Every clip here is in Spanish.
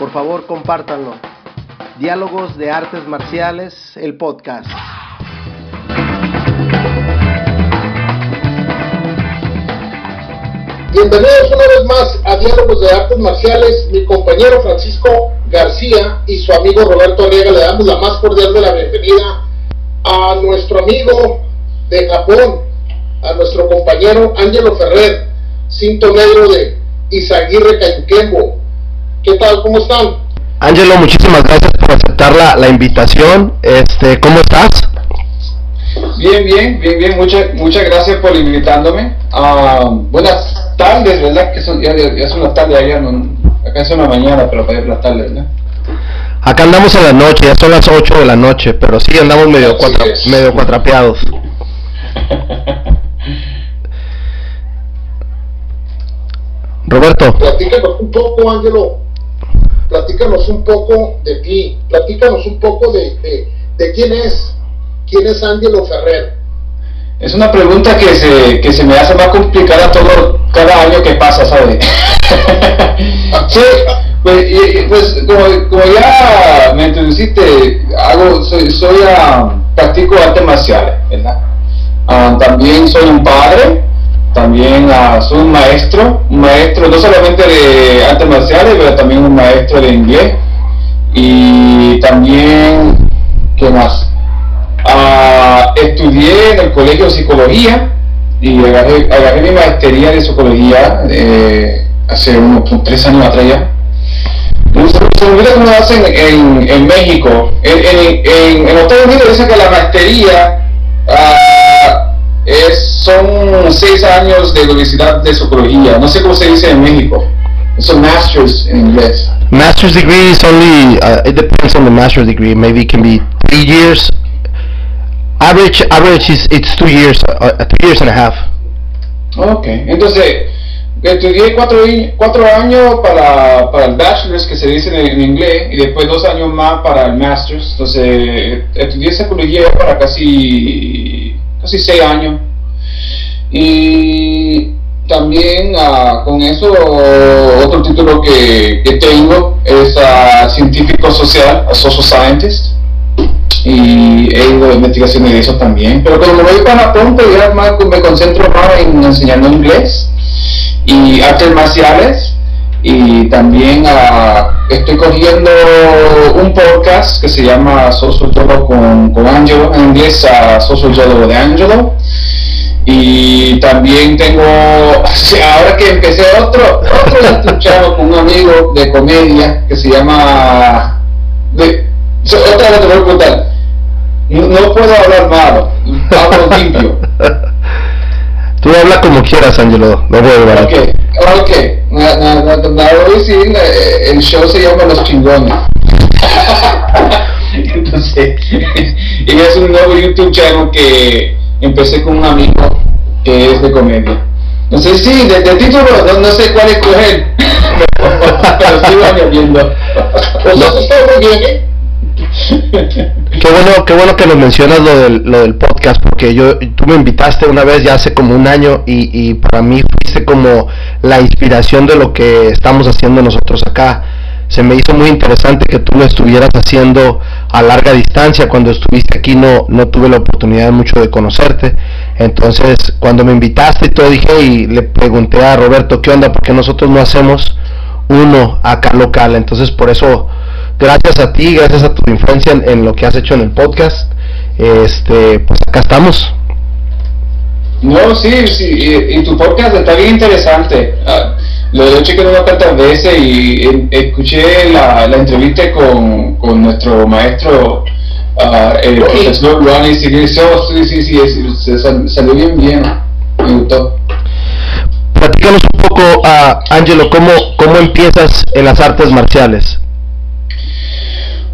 Por favor, compártanlo. Diálogos de Artes Marciales, el podcast. Bienvenidos una vez más a Diálogos de Artes Marciales. Mi compañero Francisco García y su amigo Roberto Arriaga le damos la más cordial de la bienvenida a nuestro amigo de Japón, a nuestro compañero Ángelo Ferrer, cinto negro de Izaguirre Cayuquembo. ¿Qué tal? ¿Cómo están? Ángelo, muchísimas gracias por aceptar la, la, invitación. Este, ¿Cómo estás? Bien, bien, bien, bien. Muchas, muchas gracias por invitándome. Uh, buenas tardes, ¿verdad? Que son, ya, ya es una tarde allá, no, acá es una mañana, pero para las tardes, ¿verdad? Acá andamos a la noche, ya son las 8 de la noche, pero sí andamos medio, cuatra, medio cuatrapeados. Roberto. Platícanos un poco, Ángelo. Platícanos un poco de ti. Platícanos un poco de, de, de quién es. ¿Quién es Ángelo Ferrer? Es una pregunta que se, que se me hace más complicada todo cada año que pasa, ¿sabes? sí, pues, pues como, como, ya me introduciste, hago, soy, soy uh, practico artes marciales, ¿verdad? Uh, también soy un padre, también soy un maestro, un maestro no solamente de artes marciales, pero también un maestro de inglés. Y también, ¿qué más? estudié en el colegio de psicología y agarré, agarré mi maestría de psicología eh, hace unos tres años atrás ya. Se olvida cómo hacen en, en México. En, en, en, Estados Unidos dicen que la maestría uh, es, son seis años de universidad de psicología. No sé cómo se dice en México. Son masters en inglés. Master's degree is only, uh, it depends on the master's degree. Maybe it can be three years Average, average is it's two years, uh, two years and a half. Okay, entonces estudié cuatro, cuatro años para, para el bachelor's que se dice en, en, inglés y después dos años más para el master's. Entonces estudié psicología para casi casi seis años y también uh, con eso otro título que, que tengo es uh, científico social, a social scientist y he ido a investigaciones de eso también. Pero cuando me voy para Japón, pues ya más, me concentro más en enseñando inglés y artes marciales. Y también uh, estoy cogiendo un podcast que se llama Social Yolo con, con Angelo, en inglés uh, Social Yolo de Angelo. Y también tengo, ahora que empecé otro, otro chavo con un amigo de comedia que se llama, otra vez te voy a contar, no, no puedo hablar malo, hablo limpio. Tú habla como quieras, Angelo, no voy a. Ok, ok. Hoy sí, el show se llama Los Chingones. Entonces, y es un nuevo YouTube channel que empecé con un amigo que es de comedia. No sé si de, de título no, no, sé cuál escoger, pero sigo eso está muy bien. Qué bueno, qué bueno que nos mencionas lo del, lo del podcast, porque yo, tú me invitaste una vez ya hace como un año y, y para mí fuiste como la inspiración de lo que estamos haciendo nosotros acá. Se me hizo muy interesante que tú lo estuvieras haciendo a larga distancia. Cuando estuviste aquí no, no tuve la oportunidad mucho de conocerte. Entonces, cuando me invitaste y todo, dije y le pregunté a Roberto, ¿qué onda? Porque nosotros no hacemos uno acá local. Entonces, por eso gracias a ti, gracias a tu influencia en, en, lo que has hecho en el podcast, este, pues acá estamos. No, sí, sí, y, y tu podcast está bien interesante. Uh, lo he chequeado unas cuantas veces y eh, escuché la, la entrevista con, con, nuestro maestro, uh, el sí. profesor Ronnie Sigurdsson. Sí, sí, sí, sí, se salió bien, bien. Me gustó. Platícanos un poco, uh, Angelo, ¿cómo, ¿cómo empiezas en las artes marciales?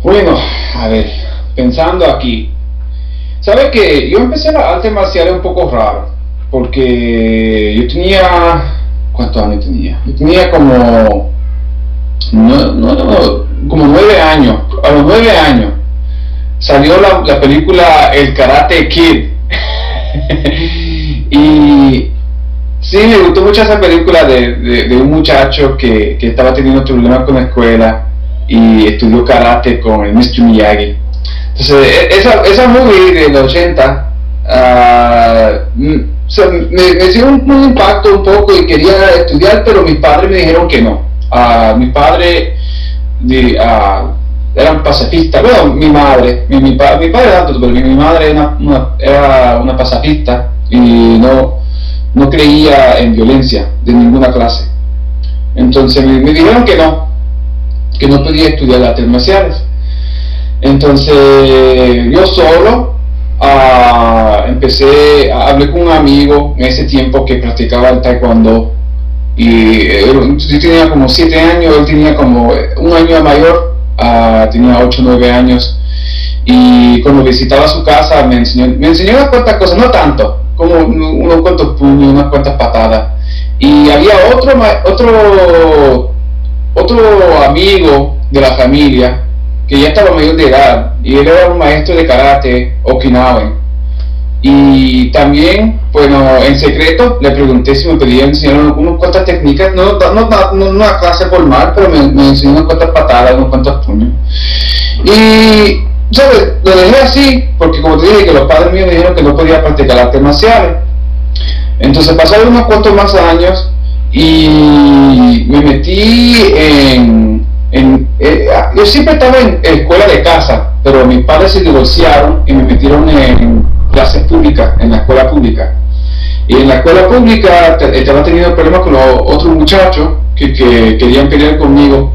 Bueno, a ver, pensando aquí. ¿Sabe que Yo empecé la arte marcial un poco raro, porque yo tenía... ¿Cuántos años tenía? Yo tenía como... No, no, no, como nueve años. A los nueve años salió la, la película El Karate Kid. y sí, me gustó mucho esa película de, de, un muchacho que, que, estaba teniendo problemas con la escuela y estudió karate con el Mr. Miyagi. Entonces, e, esa, esa movie del 80 uh, me, me dio un, impacto un poco y quería estudiar, pero mis padres me dijeron que no. Uh, mi padre uh, eran pacifistas. Bueno, mi madre, mi, mi, mi padre era pero mi, madre era una, era una pacifista y no, no creía en violencia de ninguna clase. Entonces me, dijeron que no, que no podía estudiar artes marciales. Entonces yo solo uh, empecé, hablé con un amigo en ese tiempo que practicaba el taekwondo y él, yo tenía como 7 años, él tenía como un año mayor tenía 8 o 9 años, y cuando visitaba su casa me enseñó, me enseñó unas cuantas cosas, no tanto, como unos cuantos puños, unas cuantas patadas. Y había otro, otro, otro amigo de la familia que ya estaba mayor de edad, y él era un maestro de karate okinawan y también, bueno, en secreto le pregunté si me pedía enseñar unas cuantas técnicas, no, no, no, una clase formal, pero me, me enseñó unas cuantas patadas, unos cuantos puños. Y, ¿sabes? Lo dejé así, porque como te dije, que los padres míos me dijeron que no podía practicar artes marciales. Entonces pasaron unos cuantos más años y me metí en... en eh, yo siempre estaba en escuela de casa, pero mis padres se divorciaron y me metieron en clases públicas, en la escuela pública. Y en la escuela pública estaba teniendo problemas con los otros muchachos que, que querían pelear conmigo.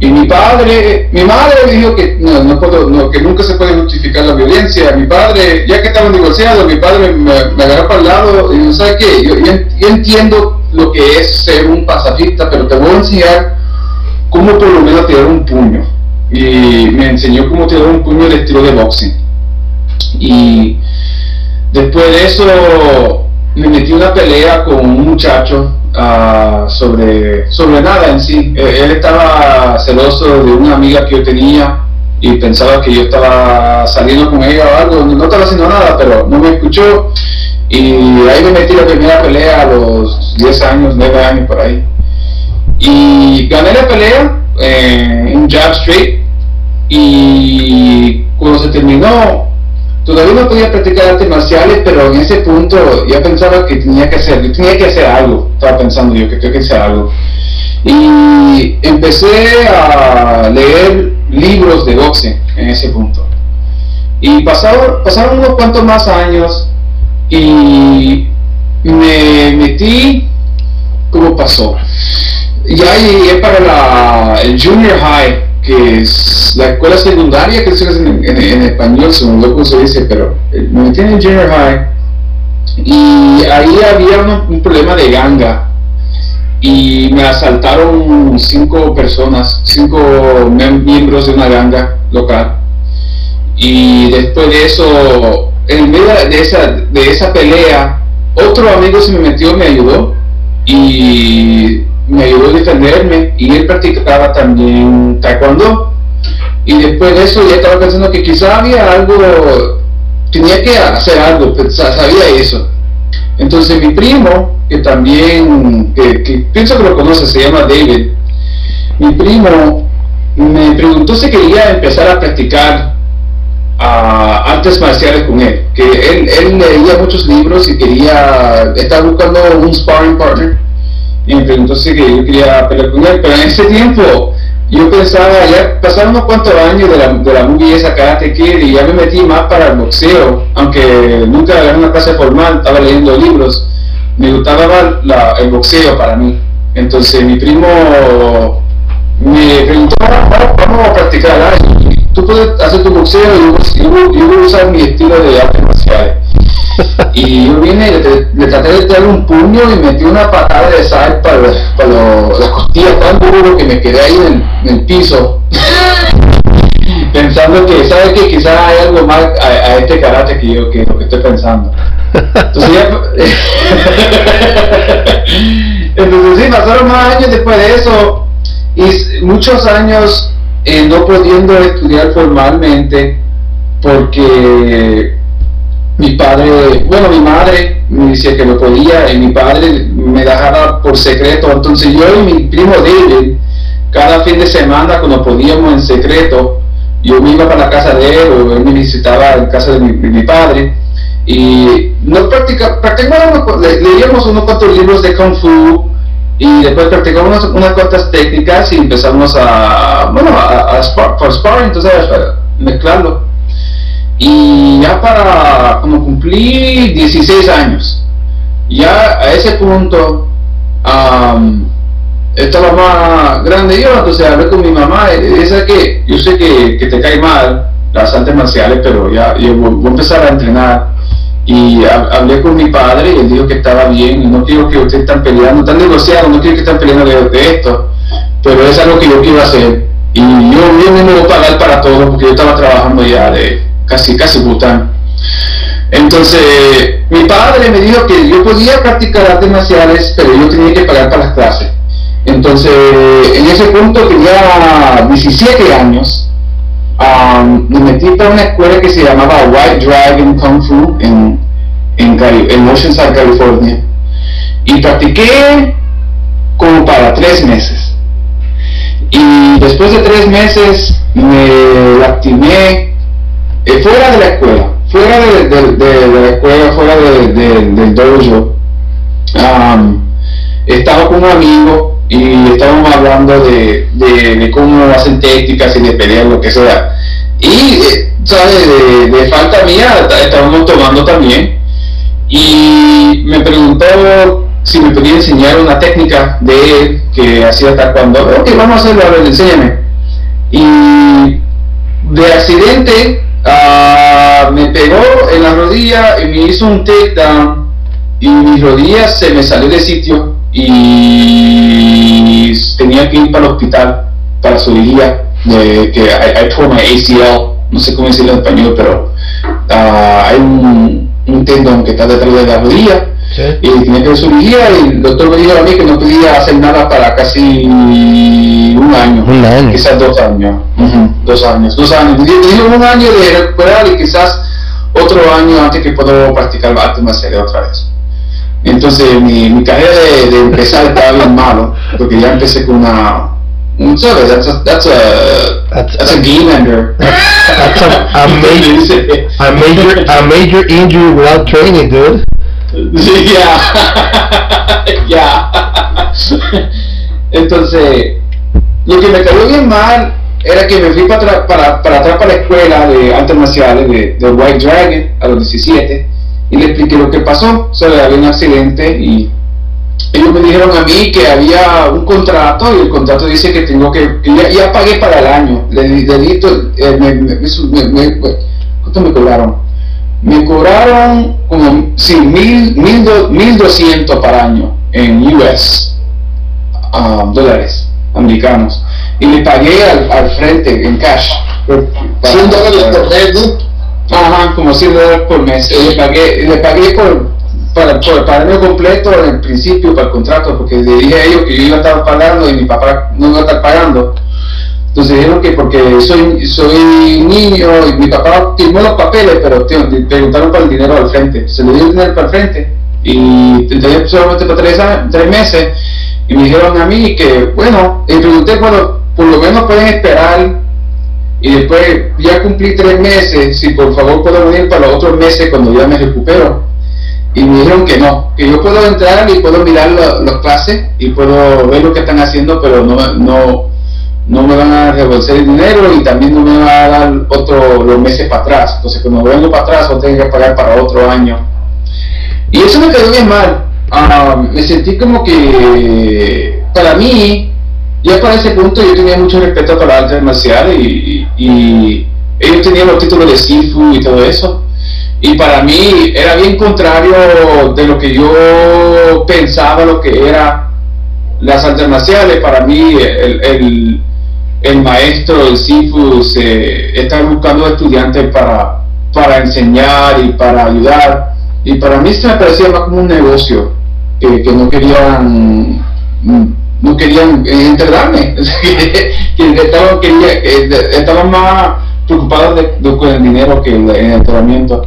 Y mi padre, mi madre dijo que no, no puedo, no, que nunca se puede justificar la violencia. Mi padre, ya que estaban divorciados, mi padre me, me, agarró para el lado y dijo, ¿sabes qué? Yo, yo, entiendo lo que es ser un pacifista, pero te voy a enseñar cómo por lo menos tirar un puño. Y me enseñó cómo tirar un puño de estilo de boxing. Y Después de eso me metí una pelea con un muchacho uh, sobre, sobre nada en sí. Eh, él estaba celoso de una amiga que yo tenía y pensaba que yo estaba saliendo con ella o algo. No estaba haciendo nada, pero no me escuchó. Y ahí me metí la primera pelea a los 10 años, 9 años por ahí. Y gané la pelea en un jab straight. Y cuando se terminó, todavía no podía practicar artes marciales, pero en ese punto ya pensaba que tenía que hacer, yo tenía que hacer algo, estaba pensando yo que tenía que hacer algo. Y empecé a leer libros de boxeo en ese punto. Y pasaron, pasaron unos cuantos más años y me metí, ¿cómo pasó? Ya llegué para la, el junior high que es la escuela secundaria, que es en, en, español, según lo que se dice, pero eh, me metí en junior high. Y ahí había un, problema de ganga. Y me asaltaron cinco personas, cinco miembros de una ganga local. Y después de eso, en medio de esa, de esa pelea, otro amigo se me metió, me ayudó y me ayudó a defenderme y él practicaba también taekwondo. Y después de eso ya estaba pensando que quizá había algo, tenía que hacer algo, pues, sabía eso. Entonces mi primo, que también, que, pienso que lo conoce, se llama David, mi primo me preguntó si quería empezar a practicar uh, artes marciales con él, que él, él leía muchos libros y quería, estar buscando un sparring partner y me preguntó si yo quería pelear con él, pero en ese tiempo yo pensaba, ya pasaron unos cuantos años de la, de la movie esa Karate Kid y ya me metí más para el boxeo, aunque nunca era una clase formal, estaba leyendo libros, me gustaba la, el boxeo para mí. Entonces mi primo me preguntó, vamos a practicar, tú puedes hacer tu boxeo y yo, yo, voy a usar mi estilo de artes marciales. Y yo vine y le, traté de dar un puño y metí una patada de sal para, para las costillas tan duro que me quedé ahí en el, piso. pensando que, ¿sabe que Quizás hay algo más a, este karate que yo, que lo que estoy pensando. Entonces, ya, entonces sí, pasaron más años después de eso y muchos años eh, no pudiendo estudiar formalmente porque mi padre, bueno, mi madre me decía que no podía y mi padre me dejaba por secreto. Entonces yo y mi primo David, cada fin de semana cuando podíamos en secreto, yo me iba para la casa de él o él me visitaba en casa de mi, padre y no practicábamos, leíamos unos cuantos libros de Kung Fu y después practicamos unas, cuantas técnicas y empezamos a, bueno, a, a spar, entonces a mezclarlo y ya para como cumplí 16 años, ya a ese punto estaba más grande yo, entonces hablé con mi mamá, esa que yo sé que, que, te cae mal las artes marciales, pero ya yo voy a empezar a entrenar. Y hablé con mi padre y él dijo que estaba bien no quiero que ustedes estén peleando, están negociando, no quiero que estén peleando de, esto, pero es algo que yo quiero hacer. Y yo, yo me voy a pagar para todo porque yo estaba trabajando ya de, casi, casi Bután. Entonces, mi padre me dijo que yo podía practicar artes marciales, pero yo tenía que pagar para las clases. Entonces, en ese punto tenía 17 años, me metí para una escuela que se llamaba White Dragon Kung Fu en, en, en Oceanside, California. Y practiqué como para tres meses. Y después de tres meses me lastimé eh, fuera de la escuela, fuera de, la escuela, fuera del dojo, estaba con un amigo y estábamos hablando de, cómo hacen técnicas y de pelear, lo que sea. Y, eh, ¿sabes? De, falta mía, estábamos tomando también. Y me preguntó si me podía enseñar una técnica de él que hacía taekwondo. Ok, vamos a hacerlo, a ver, enséñame. Y de accidente Ah, me pegó en la rodilla y me hizo un takedown y mi rodilla se me salió de sitio y tenía que ir para el hospital para su de que I, tore my ACL, no sé cómo decirlo en español, pero ah, hay un, un tendón que está detrás de la rodilla y tenía que hacer cirugía y el doctor me dijo a mí que no podía hacer nada para casi un año, un quizás dos años, dos años, dos años. Dijo un año de recuperar y quizás otro año antes que puedo practicar arte marcial otra vez. Entonces mi, mi carrera de, de empezar estaba bien malo, porque ya empecé con una ¿sabes? That's a, that's a, that's, that's a game ender. That's, a, a, major, a major, a major injury without training, dude. Ya, ya. Entonces, lo que me cayó bien mal era que me fui para, para, para atrás para la escuela de artes marciales de, de, White Dragon a los 17 y le expliqué lo que pasó. O sea, había un accidente y ellos me dijeron a mí que había un contrato y el contrato dice que tengo que, ya, pagué para el año. Le, le eh, me, me, ¿cuánto me cobraron? me cobraron como sí, mil, mil, doscientos para año en US, um, dólares americanos. Y le pagué al, frente en cash. 100 dólares por mes, ¿no? Ajá, como 100 dólares por mes. Y le pagué, le pagué por, para, por el año completo en el principio, para el contrato, porque le dije a ellos que yo iba a estar pagando y mi papá no iba a estar pagando. Entonces dijeron que porque soy, soy niño y mi papá firmó los papeles, pero tío, preguntaron para el dinero al frente. Se le dio el dinero para el frente y tenía solamente para tres, tres meses y me dijeron a mí que, bueno, y pregunté, bueno, por lo menos pueden esperar y después ya cumplí tres meses, si por favor puedo venir para los otros meses cuando ya me recupero. Y me dijeron que no, que yo puedo entrar y puedo mirar las clases y puedo ver lo que están haciendo, pero no, no, no me van a revolver el dinero y también no me van a dar otro los meses para atrás. Entonces cuando vengo para atrás voy que pagar para otro año. Y eso me quedó bien mal. Ah, me sentí como que para mí, ya para ese punto yo tenía mucho respeto para artes marciales y, y, ellos tenían los títulos de Sifu y todo eso. Y para mí era bien contrario de lo que yo pensaba, lo que era las artes marciales. Para mí el el maestro, el Sifu, se está buscando estudiantes para, para enseñar y para ayudar. Y para mí se me parecía más como un negocio, que, que no querían no querían enterrarme, que estaban, más preocupados de, con el dinero que el, el enterramiento.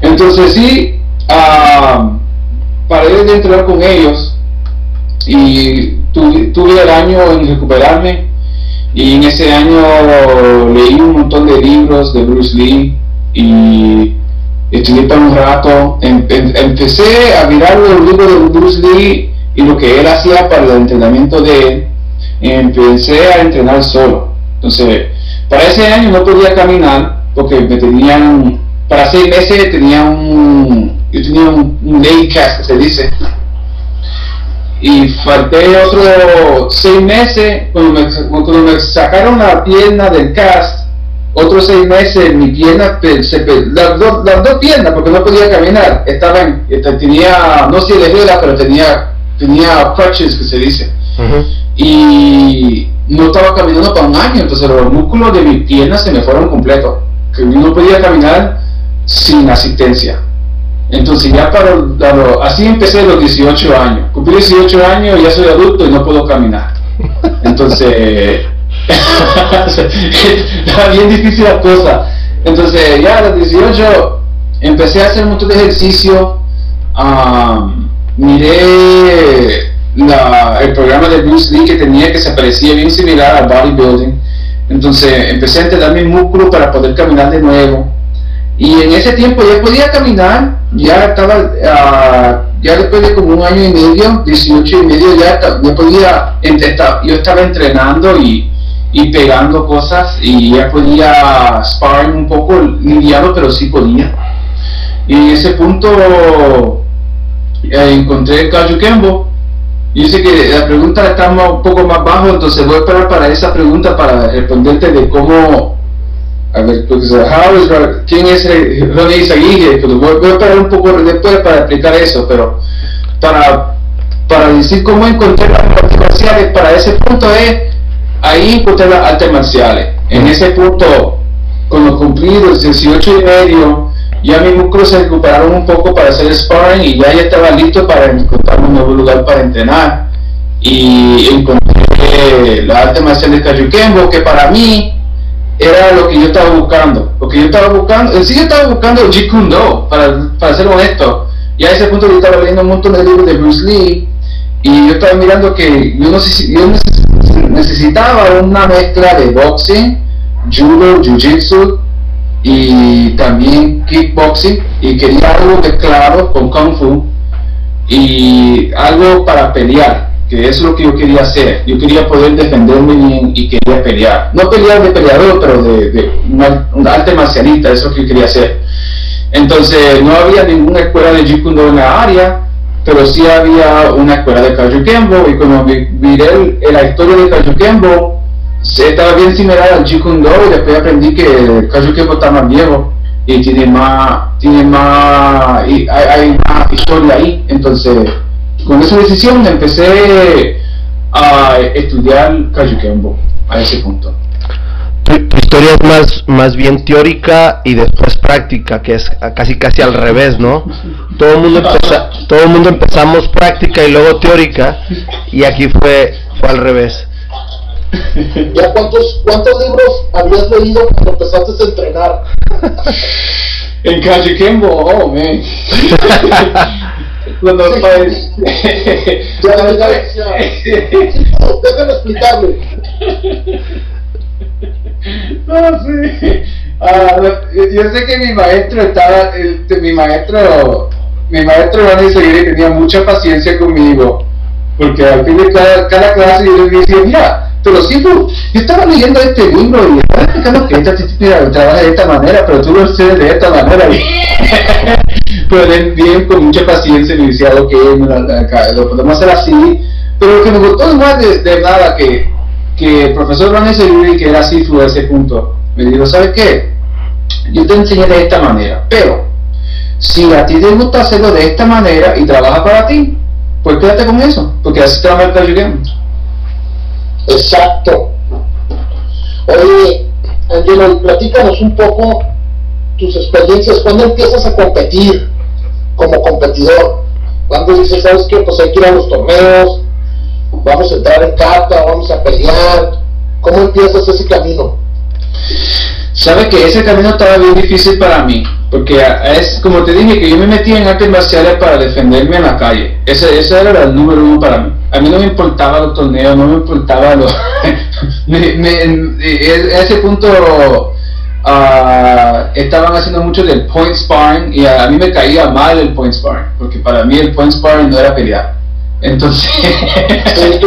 Entonces sí, uh, paré de entrenar con ellos y tuve, tuve el año en recuperarme y en ese año leí un montón de libros de Bruce Lee y estudié para un rato. Em, em, empecé a mirar los libros de Bruce Lee y lo que él hacía para el entrenamiento de él. Empecé a entrenar solo. Entonces, para ese año no podía caminar porque me tenían, para seis meses tenía un, yo tenía un, un cast, se dice, y falté otros seis meses cuando me, cuando me, sacaron la pierna del cast otros seis meses mi pierna se, las, dos, las dos piernas porque no podía caminar estaban este, tenía no si lejera pero tenía tenía crutches que se dice y no estaba caminando para un año entonces los músculos de mi pierna se me fueron completos que no podía caminar sin asistencia entonces ya para, así empecé a los 18 años. Cumplí 18 años, ya soy adulto y no puedo caminar. Entonces, era bien difícil la cosa. Entonces ya a los 18 empecé a hacer un montón de ejercicio. Miré el programa de Bruce Lee que tenía que se parecía bien similar al bodybuilding. Entonces empecé a entrenar mi músculo para poder caminar de nuevo. Y en ese tiempo ya podía caminar, ya estaba, uh, ya después de como un año y medio, 18 y medio, ya, ya podía, yo estaba entrenando y, y, pegando cosas y ya podía sparring un poco lidiado, pero sí podía. Y en ese punto eh, encontré Kaiju Kembo. Y dice que la pregunta está un poco más bajo, entonces voy a esperar para esa pregunta para responderte de cómo a ver, pues, ¿quién es Ronnie Isaguirre? Pues voy, voy, a esperar un poco después para explicar eso, pero para, para decir cómo encontrar las artes marciales, para ese punto es, ahí encontré las artes marciales. En ese punto, cuando cumplí los 18 y medio, ya mis músculos se recuperaron un poco para hacer sparring y ya, ya estaba listo para encontrar un nuevo lugar para entrenar. Y encontré la arte marcial de Kayukembo, que para mí era lo que yo estaba buscando. Lo que yo estaba buscando, sí yo estaba buscando Jeet para, para ser honesto. Y a ese punto estaba leyendo un montón de libros de Bruce Lee y yo estaba mirando que yo necesitaba una mezcla de boxing, judo, jiu-jitsu y también kickboxing y quería algo mezclado con kung fu y algo para pelear que es lo que yo quería hacer. Yo quería poder defenderme bien y quería pelear. No pelear de peleador, pero de, de un arte marcialista, eso es lo que yo quería hacer. Entonces, no había ninguna escuela de Jeet en la área, pero sí había una escuela de Kembo y cuando miré la historia de Kembo estaba bien similar al Jeet y después aprendí que Kembo está más viejo y tiene más, tiene más, hay, más historia ahí, entonces con esa decisión empecé a estudiar Kembo a ese punto. Tu, historia es más, más bien teórica y después práctica, que es casi casi al revés, ¿no? Todo el mundo, todo el mundo empezamos práctica y luego teórica, y aquí fue, fue al revés. ¿Ya cuántos, cuántos libros habías leído cuando empezaste a entrenar? en Kembo, oh, man. cuando sí. pues, ya, ya, ya, déjame explicarle no sí uh, yo sé que mi maestro estaba este, mi maestro mi maestro Ronnie Seguiri tenía mucha paciencia conmigo porque al fin de cada, cada clase yo le decía mira pero sí, yo estaba leyendo este libro y estaba explicando que esta mira, trabaja de esta manera, pero tú lo haces de esta manera. pero bien con mucha paciencia me decía, ok, lo podemos hacer así. Pero lo que me gustó más de, nada que, que el profesor Ronnie Seguiri, que era así a ese punto, me dijo, ¿sabes qué? Yo te enseñé de esta manera, pero si a ti te gusta hacerlo de esta manera y trabaja para ti, pues quédate con eso, porque así trabaja el Exacto. Oye, Angelo, platícanos un poco tus experiencias. ¿Cuándo empiezas a competir como competidor? ¿Cuándo dices, sabes qué? Pues hay que ir a los torneos, vamos a entrar en carta, vamos a pelear. ¿Cómo empiezas ese camino? Sabe que ese camino estaba bien difícil para mí, porque es como te dije que yo me metí en artes marciales para defenderme en la calle. Ese, ese era el número uno para mí. A mí no me importaba los torneos, no me importaba los... en ese punto uh, estaban haciendo mucho del point sparring y a, mí me caía mal el point sparring, porque para mí el point sparring no era pelear. Entonces, yo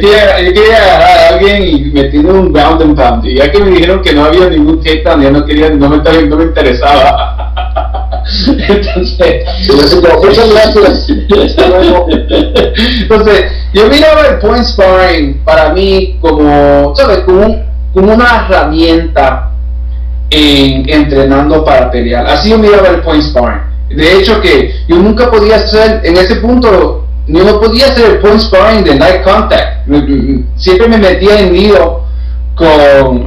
quería, yo quería agarrar a alguien y meterle un ground and pound. Y ya que me dijeron que no había ningún takedown, ya no quería, no me, no me interesaba. Entonces, Entonces, yo miraba el point sparring para mí como, ¿sabes? Como, como una herramienta en entrenando para pelear. Así yo miraba el point sparring. De hecho que yo nunca podía hacer, en ese punto, yo no podía hacer point sparring de night contact. Siempre me metía en lío con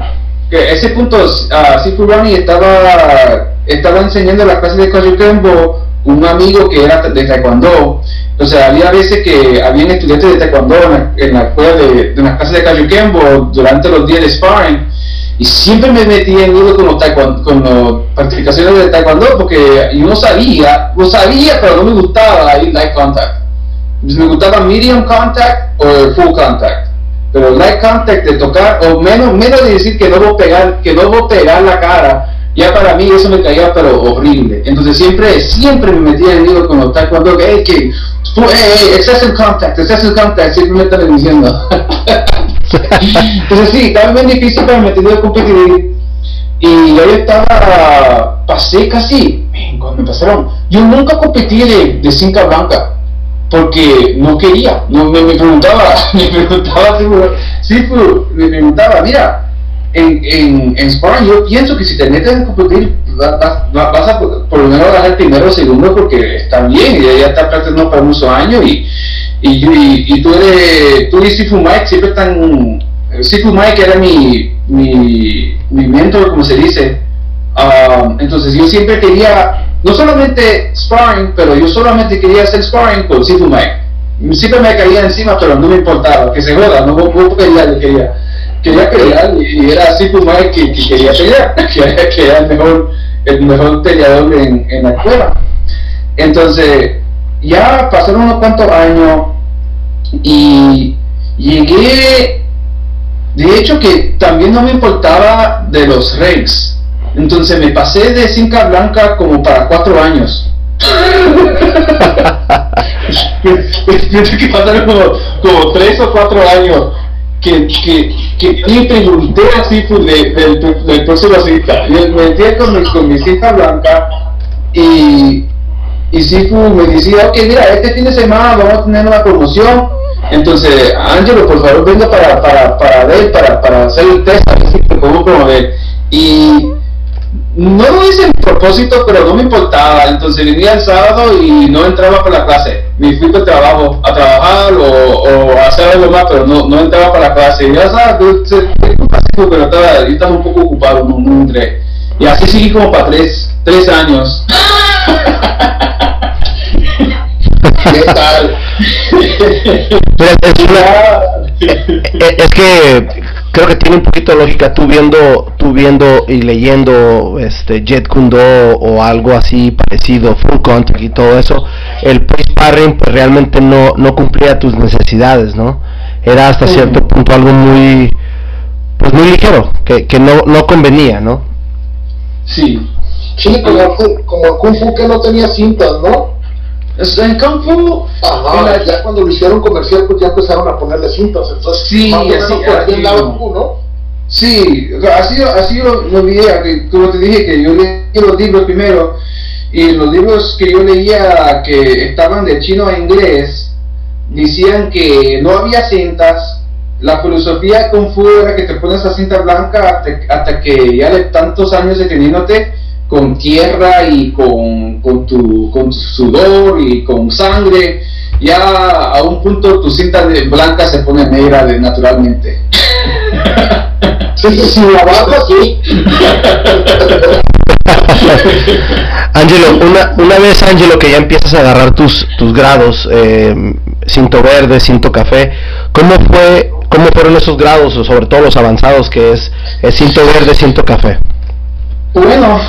ese punto uh, Sifu Rani estaba estaba enseñando la clase de Kembo un amigo que era de Taekwondo. Entonces había veces que habían estudiantes de Taekwondo en la, escuela de, de las clases de Kembo durante los días de sparring y siempre me metí en nudo con, los con las participaciones de taekwondo porque yo no sabía, no sabía, pero no me gustaba ahí light contact. Me gustaba medium contact o full contact. Pero light contact de tocar, o menos, menos de decir que no voy a pegar, que no voy a pegar la cara, ya para mí eso me caía pero horrible. Entonces siempre, siempre me metía en nudo con los taekwondo, hey, que, hey, excessive contact, excessive contact, siempre me están diciendo. Entonces sí, estaba bien difícil para meterme a competir. Y yo estaba, pasé casi, cuando me pasaron, yo nunca competí de, de cinta blanca, porque no quería, no, me, preguntaba, me preguntaba, sí, me preguntaba, mira, en, en, en sparring yo pienso que si te metes a competir vas, a por lo menos el primero o segundo porque está bien y ya está practicando por muchos años y y, tú eres, tú y Sifu Mike siempre están, Sifu Mike era mi, mi, mi mentor, como se dice, um, entonces yo siempre quería, no solamente sparring, pero yo solamente quería hacer sparring con Sifu Mike. Siempre me caía encima, pero no me importaba, que se joda, no puedo pelear, quería, quería pelear y era Sifu Mike que, quería pelear, que, era el mejor, el mejor peleador en, en la escuela. Entonces, ya pasaron unos cuantos años y llegué, de hecho que también no me importaba de los reyes, entonces me pasé de cinta blanca como para cuatro años. Pienso que pasaron como, tres o cuatro años que, que, que me pregunté a Sifu del de, próximo cita. Me metí con mi, con mi cinta blanca y y Sifu me decía, ok, mira, este fin de semana vamos a tener una promoción. Entonces, Ángelo, por favor, venga para, para, para ver, para, para hacer el test, a ver si podemos promover. Y no lo hice en propósito, pero no me importaba. Entonces venía el sábado y no entraba por la clase. Me fui para trabajo, a trabajar o, o a hacer algo más, pero no, no entraba para la clase. Y ya sabes, pero estaba, estaba un poco ocupado, no, no entré. Y así seguí como para tres, tres años. ¿Qué tal? Es, que creo que tiene un poquito de lógica tú viendo, tú viendo y leyendo este Jet Kundo o algo así parecido, Full Contact y todo eso, el post sparring pues realmente no, no cumplía tus necesidades, ¿no? Era hasta cierto punto algo muy pues muy ligero, que, que no, no convenía, ¿no? Sí. Sí, como, como el Kung Fu que no tenía cintas, ¿no? En Kung Fu, Ajá, ya cuando lo hicieron comercial, pues ya empezaron a ponerle cintas. Entonces, sí, así, así, ¿no? Sí, así, así lo, lo que, como te dije, que yo leí los libros primero, y los libros que yo leía que estaban de chino a inglés, decían que no había cintas, la filosofía Kung Fu era que te pones esa cinta blanca hasta, que ya de tantos años deteniéndote con tierra y con, con, tu, con sudor y con sangre ya a un punto tu cinta de blanca se pone negra de naturalmente. Si la barba, sí. Ángelo, una, una vez Ángelo que ya empiezas a agarrar tus, tus grados, eh, cinto verde, cinto café, ¿cómo fue, cómo fueron esos grados, o sobre todo los avanzados que es, es cinto verde, cinto café? Bueno,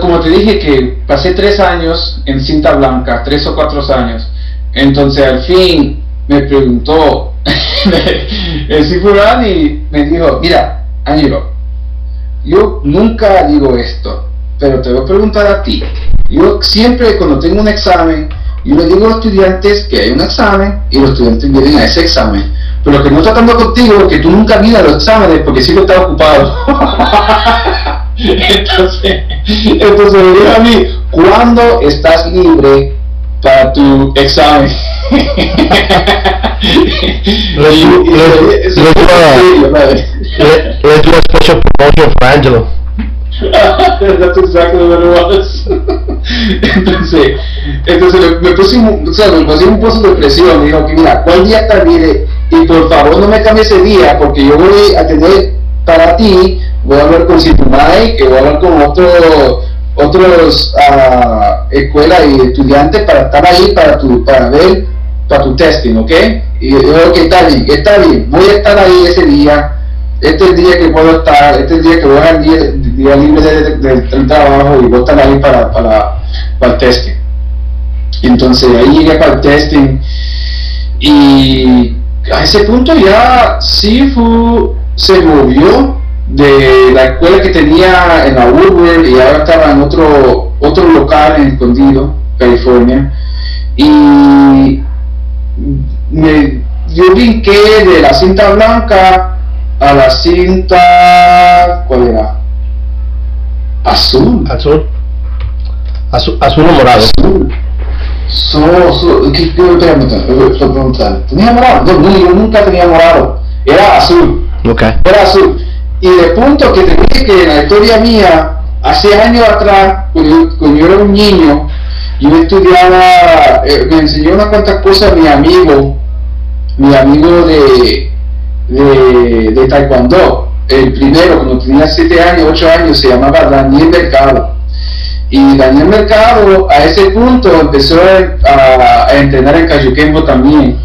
como te dije que pasé tres años en cinta blanca, tres o cuatro años, entonces al fin me preguntó el Cifurán y me dijo, mira, Ángelo, yo nunca digo esto, pero te voy a preguntar a ti. Yo siempre cuando tengo un examen, yo le digo a los estudiantes que hay un examen y los estudiantes vienen a ese examen. Pero lo que no estoy tratando contigo es que tú nunca vienes a los exámenes porque siempre estás ocupado. entonces, entonces me dijo a mí, ¿cuándo estás libre para tu examen? Let's do- let's- let's a- special promotion for Angelo. That's exactly what it entonces, entonces me, puse, un- o sea, me puse un pozo de presión. Dijo que mira, ¿cuál día libre? Y por favor no me cambie ese día porque yo voy a tener para ti, voy a hablar con Situmai, que voy a hablar con otro, otros ah, escuelas y estudiantes para estar ahí para tu, para ver, para tu testing, ¿ok? Y yo, ok, está bien, está bien, voy a estar ahí ese día este es el día que puedo estar, este es el día que voy a dejar día, día libre de- de- del del trabajo y voy a estar ahí para, para, para el testing. Entonces ahí llegué para el testing y a ese punto ya Sifu se movió de la escuela que tenía en la Woodward y ahora estaba en otro, otro local en Escondido, California. Y me, yo brinqué de la cinta blanca a la cinta ¿cuál era? azul Azul. Azul, azul o morado. azul so, so, ¿qué, qué voy a preguntar? ¿tenía morado? No, yo nunca tenía morado era azul Ok. era azul y de punto que te dije que en la historia mía hace años atrás cuando yo, cuando yo era un niño yo estudiaba eh, me enseñó unas cuantas cosas mi amigo mi amigo de, de, taekwondo, el primero, cuando tenía 7 años, 8 años, se llamaba Daniel Mercado. Y Daniel Mercado a ese punto empezó a, entrenar en Cayuquembo también.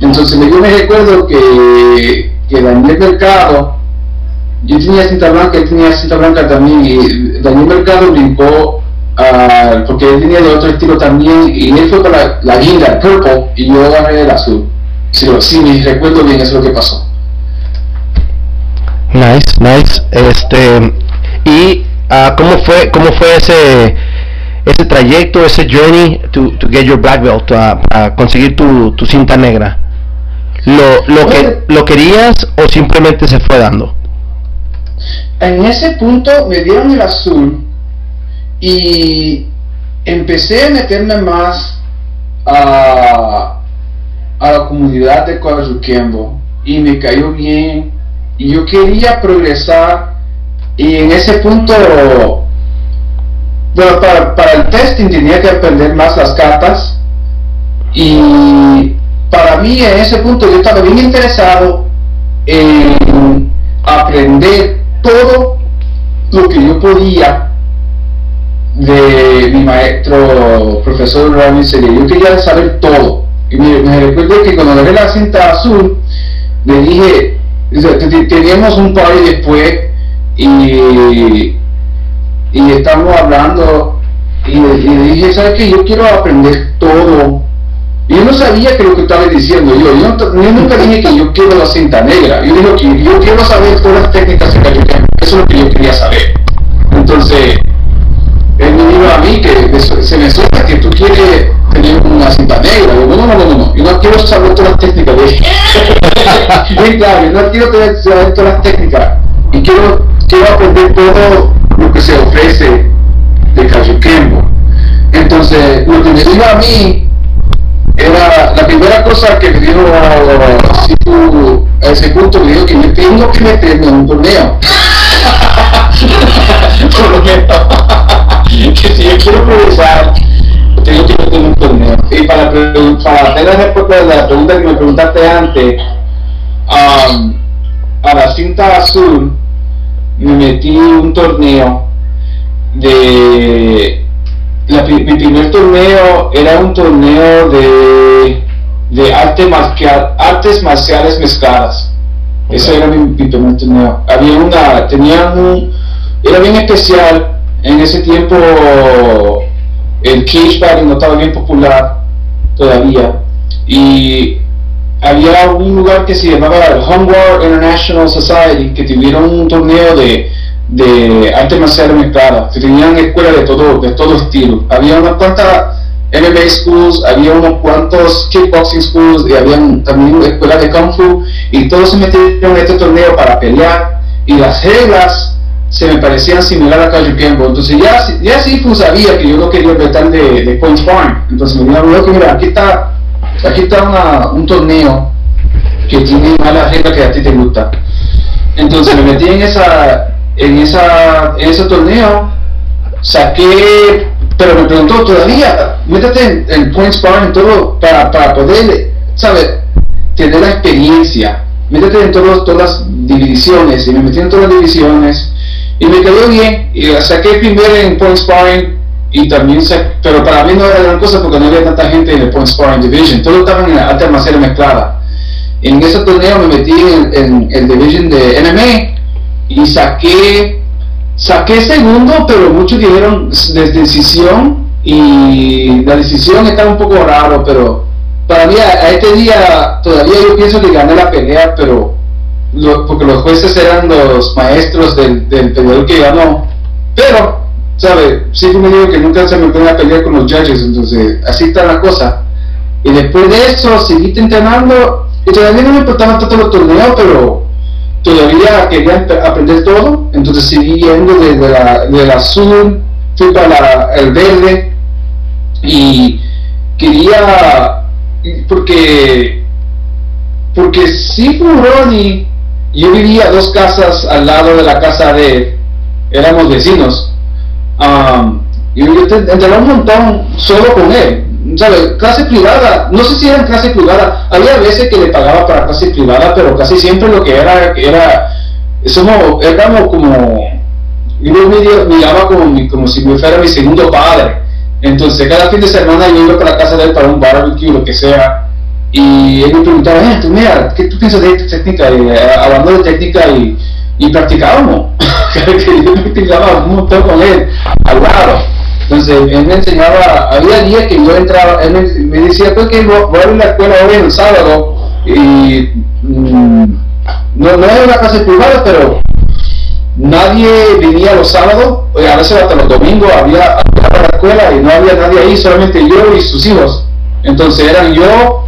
Entonces yo me recuerdo que, que Daniel Mercado, yo tenía cinta blanca, él tenía cinta blanca también, y Daniel Mercado brincó, ah, porque él tenía de otro estilo también, y él fue con la, la guinda, el purple, y yo agarré el azul. Si, si me recuerdo bien, eso es lo que pasó. Nice, nice. Este y ah, cómo fue cómo fue ese ese trayecto, ese journey to, to get your black belt ah, para conseguir tu, tu cinta negra. Lo, lo que lo querías o simplemente se fue dando. En ese punto me dieron el azul y empecé a meterme más a, a la comunidad de Coazuquembo y me cayó bien y yo quería progresar y en ese punto para, para el testing tenía que aprender más las cartas y para mí en ese punto yo estaba bien interesado en aprender todo lo que yo podía de mi maestro, profesor Rami Seria. Yo quería saber todo. Y me, recuerdo que cuando agarré la cinta azul, le dije, teníamos un party después y, estábamos hablando y, dije, ¿sabes qué? Yo quiero aprender todo. Y yo no sabía que lo que estaba diciendo yo. Yo, nunca dije que yo quiero la cinta negra. Yo dije que yo quiero saber todas las técnicas de. Eso es lo que yo quería saber. Entonces, él me dijo a mí que se me suena que tú quieres una cinta negra. Yo, no, no, no, no. Yo no quiero saber todas las técnicas. Bien claro, yo no quiero saber todas las técnicas. Y quiero, quiero aprender todo lo que se ofrece de Kajukenbo. Entonces, lo que me dijo a mí era la primera cosa que me dijo si tú, a ese punto me dijo que yo tengo que meterme en un torneo por lo menos que si yo quiero progresar para tener la respuesta de la pregunta que me preguntaste antes, um, a la cinta azul me metí un torneo de mi primer torneo era un torneo de, de arte artes marciales mezcladas. Ese era mi, primer torneo. Había una tenía un era bien especial. En ese tiempo el cage no estaba bien popular todavía. Y había un lugar que se llamaba el War International Society que tuvieron un torneo de, de arte marcial mezclada que tenían escuelas de todo de todo estilo. Había unas cuantas MMA schools había unos cuantos kickboxing schools y había también escuelas de kung fu y todos se metieron en este torneo para pelear y las reglas se me parecían similar a Cayo Kembo. Entonces ya, ya Sifu sabía que yo no quería meter de, de Points Farm. Entonces me dijo, que mira, aquí está, aquí está una, un torneo que tiene malas reglas que a ti te gusta. Entonces me metí en esa, en esa, en ese torneo, saqué, pero me preguntó todavía, métete en, Points Farm y todo para, para poder, ¿sabes? Tener la experiencia. Métete en todos, todas las divisiones y me metí en todas las divisiones y me quedó bien, y saqué primero en Point Sparring y también pero para mí no era gran cosa porque no había tanta gente en el Point Sparring Division, todos estaban en la alta almacén mezclada. En ese torneo me metí en, el Division de MMA y saqué, saqué segundo, pero muchos dijeron de decisión y la decisión estaba un poco raro, pero para mí a, este día todavía yo pienso que gané la pelea, pero porque los jueces eran los maestros del, del peleador que ganó. Pero, ¿sabe? Sí me digo que nunca se me puede a pelear con los judges, entonces así está la cosa. Y después de eso seguí entrenando y todavía no me importaba tanto los torneos, pero todavía quería aprender todo, entonces seguí yendo desde la, del azul, fui para el verde y quería, porque porque sí, Ronnie yo vivía dos casas al lado de la casa de él, éramos vecinos. y yo entraba un montón solo con él. ¿Sabes? Clase privada, no sé si era clase privada, había veces que le pagaba para clase privada, pero casi siempre lo que era, era, somos, éramos como, yo me miraba como, como si me fuera mi segundo padre. Entonces cada fin de semana yo iba para la casa de él para un barbecue, lo que sea, y él me preguntaba, eh, tú mira, ¿qué tú piensas de esta técnica? Y, eh, hablando de técnica y, y practicábamos. que yo practicaba un montón con él, al. Entonces, él me enseñaba, había días que yo entraba, él me, decía, pues que voy a ir a la escuela hoy el sábado, y mm, no, no era una clase privada, pero nadie venía los sábados, a veces hasta los domingos había, había la escuela y no había nadie ahí, solamente yo y sus hijos. Entonces eran yo,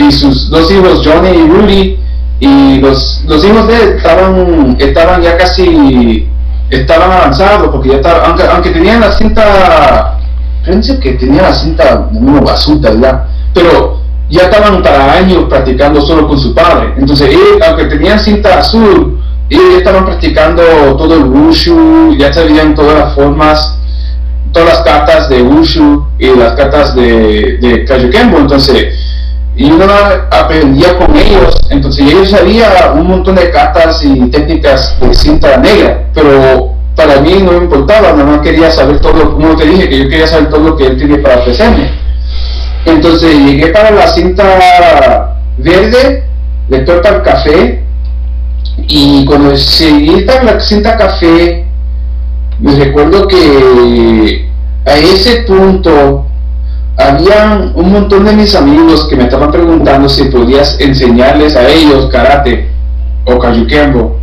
y sus dos hijos, Johnny y Rudy, y los, los hijos de él estaban, estaban ya casi, estaban avanzados, porque ya estaban, aunque, aunque tenían la cinta, fíjense que tenía la cinta, no basura, ¿verdad? Pero ya estaban para años practicando solo con su padre. Entonces, aunque tenían cinta azul, ellos estaban practicando todo el wushu, ya sabían todas las formas, todas las cartas de wushu y las cartas de, de Kajukenbo. Entonces, y uno aprendía con ellos, entonces ellos sabían un montón de cartas y técnicas de cinta negra, pero para mí no me importaba, nada quería saber todo, como te dije, que yo quería saber todo lo que él tenía para ofrecerme. Entonces llegué para la cinta verde, de torta al café, y cuando seguí para la cinta café, me recuerdo que a ese punto había un montón de mis amigos que me estaban preguntando si podías enseñarles a ellos karate o kayukembo.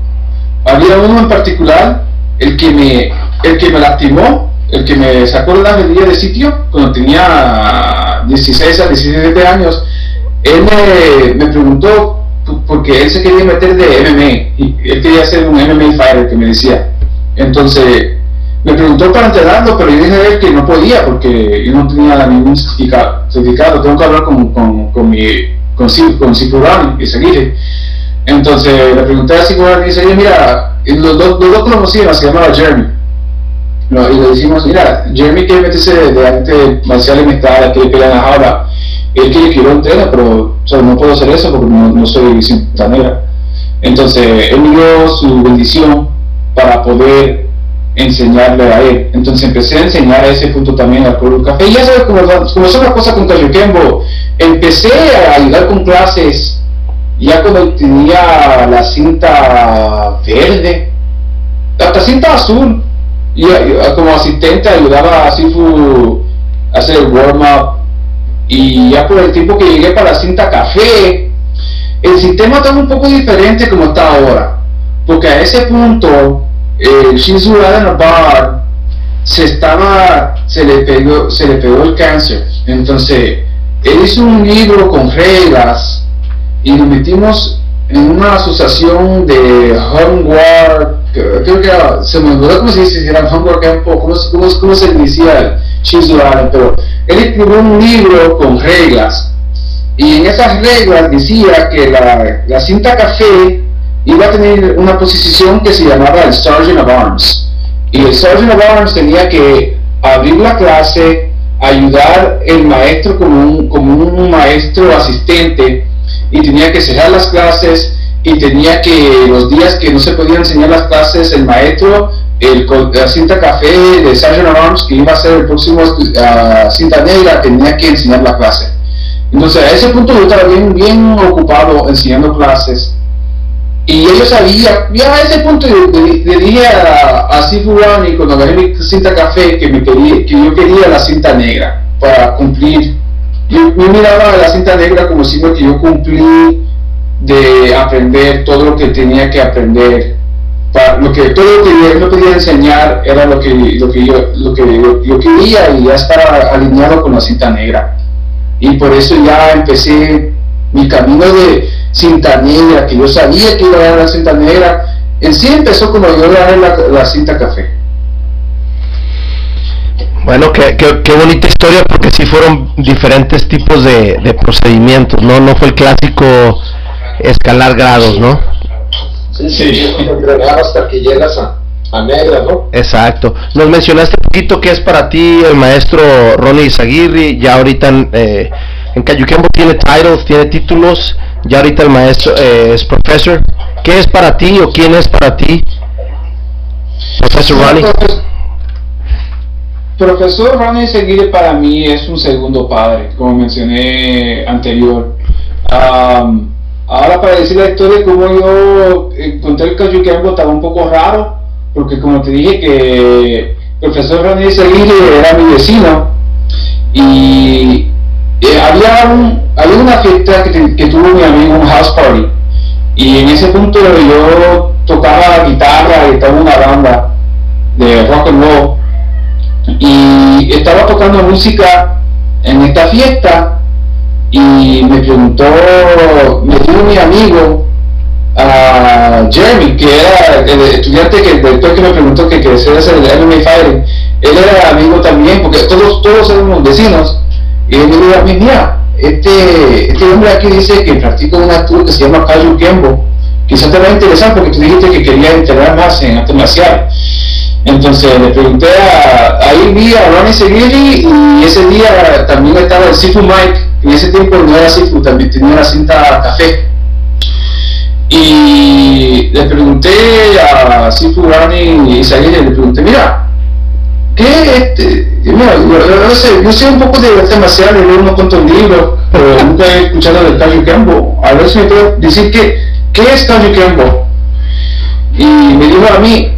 Había uno en particular, el que me, el que me lastimó, el que me sacó la medida de sitio cuando tenía 16 a 17 años. Él me, me preguntó porque él se quería meter de MMA y él quería ser un MMA fighter que me decía. Entonces me preguntó para entrenarlo, pero yo dije que no podía porque yo no tenía ningún certificado, tengo que hablar con, con, con mi con, con y seguir. Entonces le pregunté a Sipurani y dice, mira, los, dos, los dos se llamaba Jeremy. y le decimos, mira, Jeremy quiere meterse de, arte marcial en esta que pelean ahora. él quiere que yo lo entrene, pero no puedo hacer eso porque no, soy cinta negra. Entonces, él me dio su bendición para poder enseñarle a él. Entonces empecé a enseñar a ese punto también al pueblo café. Y ya sabes, como, como es una cosa con Kembo, empecé a ayudar con clases ya cuando tenía la cinta verde, la cinta azul, y, como asistente ayudaba a Sifu a hacer el warm-up. Y ya por el tiempo que llegué para la cinta café, el sistema estaba un poco diferente como está ahora. Porque a ese punto, el Shinzu Bar se estaba, se le pegó, se le pegó el cáncer. Entonces, él hizo un libro con reglas y nos metimos en una asociación de homework, creo que se me olvidó cómo se dice, si era homework campo, cómo, cómo, cómo se decía Shinzo pero él escribió un libro con reglas y en esas reglas decía que la cinta café iba a tener una posición que se llamaba el Sergeant of Arms. Y el Sergeant of Arms tenía que abrir la clase, ayudar el maestro como un, como un maestro asistente y tenía que cerrar las clases y tenía que los días que no se podían enseñar las clases el maestro el, la cinta café de Sergeant Arms que iba a ser el próximo uh, cinta negra tenía que enseñar la clase. Entonces a ese punto yo estaba bien, bien ocupado enseñando clases y ellos sabían, ya a ese punto le, dije a, a Sifu y cuando agarré mi cinta café que, me quería, que yo quería la cinta negra para cumplir yo, miraba a la cinta negra como si que yo cumplí de aprender todo lo que tenía que aprender. Para, lo que, todo lo que yo no podía enseñar era lo que, lo que, yo, lo que yo, quería y ya estaba alineado con la cinta negra. Y por eso ya empecé mi camino de cinta negra, que yo sabía que iba a dar la cinta negra. En sí empezó como yo agarré la, la cinta café. Bueno, qué, qué, bonita historia porque sí fueron diferentes tipos de, procedimientos, ¿no? No fue el clásico escalar grados, ¿no? Sí, sí, hasta que llegas a, a negra, ¿no? Exacto. Nos mencionaste un poquito qué es para ti el maestro Ronnie Izaguirre, ya ahorita eh, en Cayuquembo tiene titles, tiene títulos, ya ahorita el maestro eh, es profesor. ¿Qué es para ti o quién es para ti, profesor Ronnie? Profesor Ronnie Seguire para mí es un segundo padre, como mencioné anterior. ahora para decir la historia de cómo yo encontré el Cayuquembo estaba un poco raro, porque como te dije que profesor Ronnie Seguire era mi vecino y eh, había, un, había una fiesta que, tuvo mi amigo, un house party, y en ese punto yo tocaba guitarra y estaba una banda de rock and roll y estaba tocando música en esta fiesta y me preguntó, me dijo mi amigo uh, Jeremy, que era el estudiante que después que me preguntó que quería hacer el MMA Fighting, él era amigo también, porque todos, todos éramos vecinos, y me dijo a mí, mira, este, este hombre aquí dice que practica un acto que se llama Kaiju Kembo, quizás te va a interesar porque tú dijiste que quería entrenar más en arte marcial. Entonces le pregunté a, ahí vi a Ronnie Seguiri y ese día también estaba el Sifu Mike, en ese tiempo no era Sifu, también tenía la cinta café. Y le pregunté a Sifu Ronnie y Seguiri, le pregunté, mira, ¿qué este? Mira, yo, sé, yo sé un poco de arte marcial, he leído unos cuantos libros, pero nunca he escuchado del Kaiju Kembo. A si me puedo decir que, qué es Kaiju Kembo. Y me dijo a mí,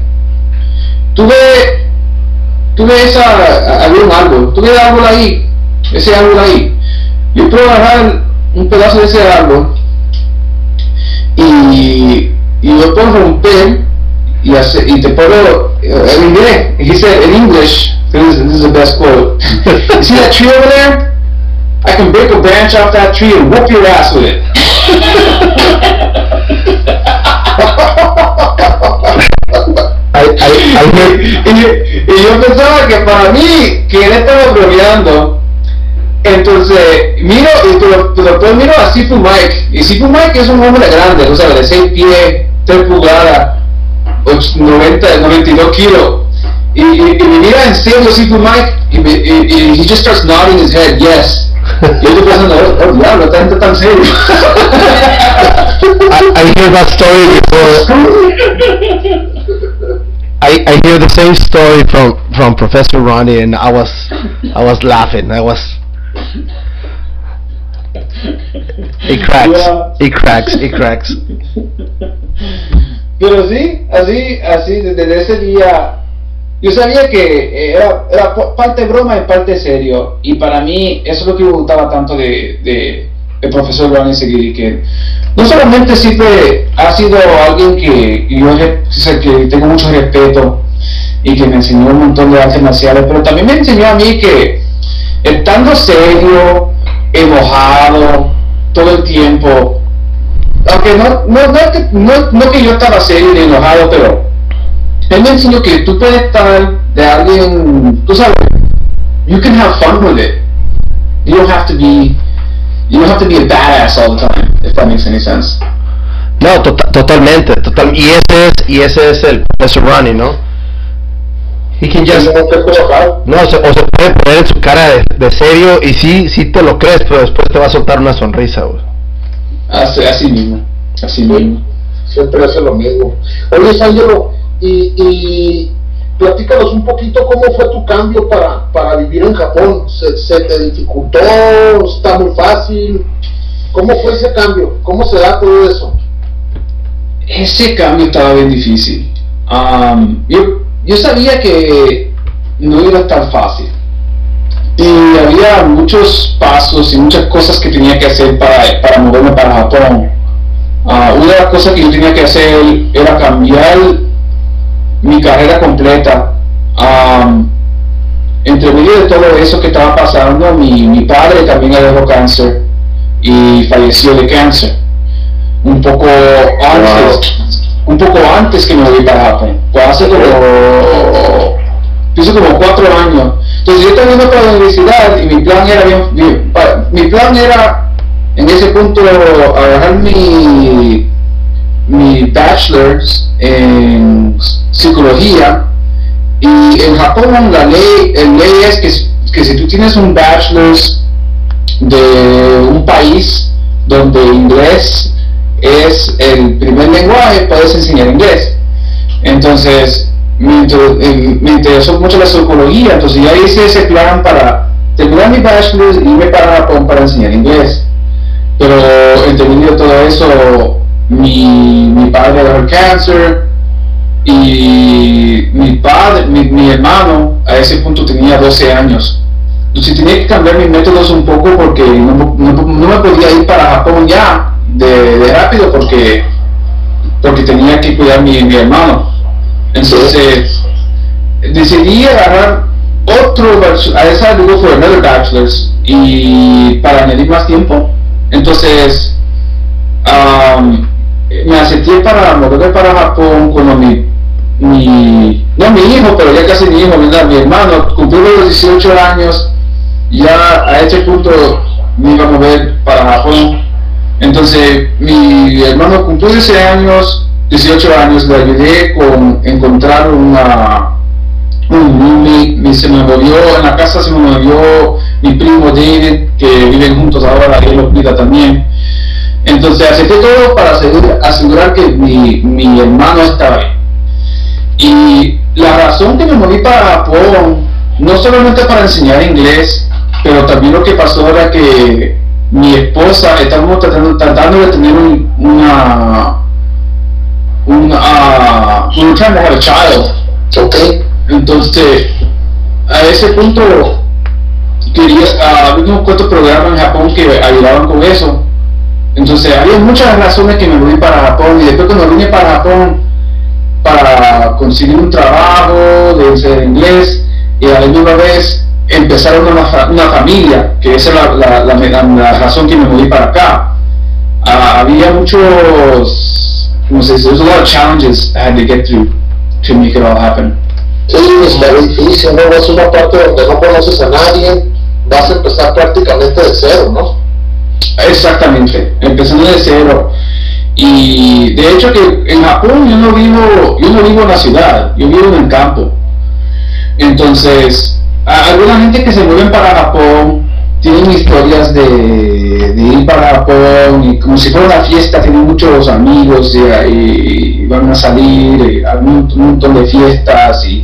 tuve, tuve esa, había un árbol, tuve el árbol ahí, ese árbol ahí. Yo puedo agarrar un pedazo de ese árbol y, y yo puedo romper y, y te puedo, en inglés, he said in English, this is, this is the best quote. you see that tree over there? I can break a branch off that tree and whoop your ass with it. y, yo pensaba que para mí, que él estaba bromeando. Entonces, miro, y después miro a Sifu Mike. Y Sifu Mike es un hombre grande, o sea, de 6 pies, 3 pulgadas, 90, 92 kilos. Y, y, me mira en serio Sifu Mike y, me, y, he just starts nodding his head, yes. Y yo estoy pensando, oh, oh diablo, esta gente tan serio. I, I hear that story before. I, I hear the same story from, from Professor Ronnie and I was I was laughing. I was It cracks. Yeah. It cracks. It cracks. Pero sí, así, así, desde ese día, yo sabía que era, era po- parte broma y parte serio. Y para mí, eso es lo que me gustaba tanto de, de el profesor Ronnie Seguiri, que no solamente siempre ha sido alguien que yo re- o sea, que tengo mucho respeto y que me enseñó un montón de artes marciales, pero también me enseñó a mí que estando serio, enojado, todo el tiempo, aunque no, no, no, que, no, no que yo estaba serio ni enojado, pero él me enseñó que tú puedes estar de alguien, tú sabes, you can have fun with it. You don't have to be, you don't have to be a badass all the time, if that makes any sense. No, tota- totalmente, total. Y ese es y ese es el Professor Ronnie, ¿no? He can just que no, se- o se puede poner en su cara de, de serio y sí, sí te lo crees, pero después te va a soltar una sonrisa, güey. Así, así mismo, así mismo. Siempre hace lo mismo. Oye, Ángelo, y, y platícanos un poquito cómo fue tu cambio para, para vivir en Japón. ¿Se, te dificultó? ¿Está muy fácil? ¿Cómo fue ese cambio? ¿Cómo se da todo eso? ese cambio estaba bien difícil. Am, yo, yo sabía que no iba a estar fácil. Y había muchos pasos y muchas cosas que tenía que hacer para, para moverme para Japón. Ah, una de las cosas que yo tenía que hacer era cambiar mi carrera completa. Am, entre medio de todo eso que estaba pasando, mi, mi padre también agarró cáncer y falleció de cáncer un poco antes, un poco antes que me voy para Japón. Pues hace como, hizo como cuatro años. Entonces yo estaba yendo para la universidad y mi plan era pa- mi plan era en ese punto agarrar mi mi bachelor's en psicología y en Japón la ley, el ley es que, que si tú tienes un bachelor's de un país donde inglés es el primer lenguaje, puedes enseñar inglés. Entonces, me, eh, me interesó mucho la psicología, entonces ya hice ese plan para terminar mi bachelor y irme para Japón para enseñar inglés. Pero de todo eso, mi, mi padre agarró cáncer y mi padre, mi, mi hermano, a ese punto tenía 12 años. Entonces tenía que cambiar mis métodos un poco porque no, no- no me podía ir para Japón ya de, de rápido porque, porque tenía que cuidar mi, mi hermano. Entonces decidí agarrar otro bach- a esa luego fue another bachelor's y para añadir más tiempo. Entonces me acepté para moverme para Japón cuando mi, mi, no mi hijo, pero ya casi mi hijo, mi hermano cumplió los 18 años, ya a ese punto me iba a mover para Japón. Entonces mi hermano cumplió 16 años, 18 años, le ayudé con encontrar una un roommate, me- se me movió en la casa, se me movió mi primo David, que viven juntos ahora, él lo cuida también. Entonces acepté todo para asegurar, asegurar que mi, mi hermano estaba bien. Y la razón que me moví para Japón, no solamente para enseñar inglés, pero también lo que pasó era que mi esposa, estábamos tratando, tratando de tener un- una, una, uh, we were trying to have a child. ¿Ok? Entonces, a ese punto, ah, había unos cuantos programas en Japón que ayudaban con eso. Entonces, había muchas razones que me moví para Japón y después cuando vine para Japón para conseguir un trabajo, de enseñar inglés y a la misma vez empezar una, una familia, que esa es la, la, la, la- razón que me moví para acá. Ah, había muchos, ¿cómo se dice? There's a lot of challenges I had to get through to make it all happen. Sí, está difícil, ¿no? Es una parte donde no conoces a nadie, vas a empezar prácticamente de cero, ¿no? Exactamente, empezando de cero. Y de hecho que en Japón yo no vivo, yo no vivo en la ciudad, yo vivo en el campo. Entonces, alguna gente que se mueven para Japón tienen historias de, ir para Japón y como si fuera una fiesta, tienen muchos amigos y, van a salir a un, montón de fiestas y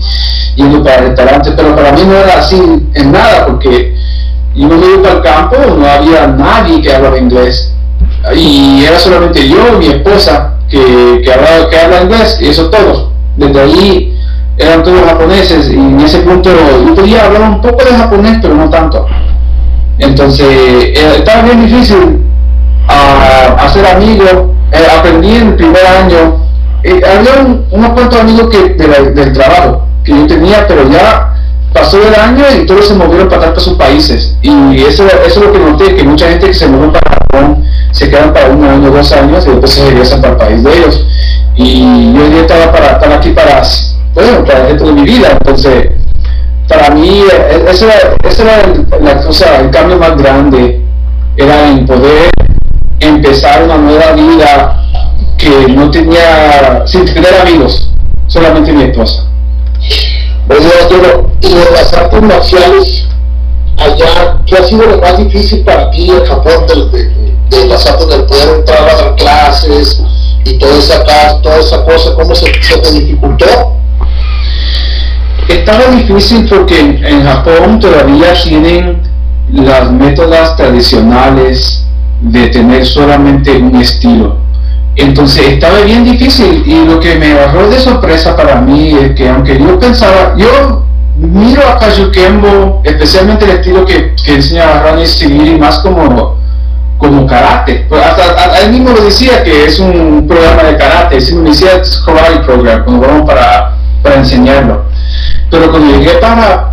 yendo para restaurantes, pero para mí no era así en nada porque yo me iba el campo, no había nadie que hablaba inglés y era solamente yo y mi esposa que, que, hablaba, que habla inglés y eso todo. Desde ahí eran todos japoneses y en ese punto yo podía hablar un poco de japonés pero no tanto entonces, eh, estaba bien difícil uh, hacer amigos. Eh, aprendí en el primer año. Eh, había unos cuantos amigos que, del trabajo que yo tenía, pero ya pasó el año y todos se movieron para, para sus países. Y eso, eso es lo que noté, que mucha gente que se movió para Japón se quedan para un año, dos años y después se regresan para el país de ellos. Y yo estaba para aquí para, bueno, para el de mi vida. Entonces, para mí e, esa era, la cosa, el cambio más grande, era en poder empezar una nueva vida que no tenía, sin tener amigos, solamente mi esposa. Y en las artes marciales, allá, ¿qué ha sido lo más difícil para ti en Japón de, de, las artes del poder entrar a dar clases y toda esa, toda esa cosa, cómo se, se te dificultó? estaba difícil porque en, Japón todavía tienen las métodas tradicionales de tener solamente un estilo. Entonces estaba bien difícil y lo que me agarró de sorpresa para mí es que aunque yo pensaba, yo miro a Kembo, especialmente el estilo que, que enseña Rani Sigiri más como, como karate. Pues hasta, él mismo lo decía que es un programa de karate, es me decía karate program, cuando vamos para, para enseñarlo. Pero cuando llegué para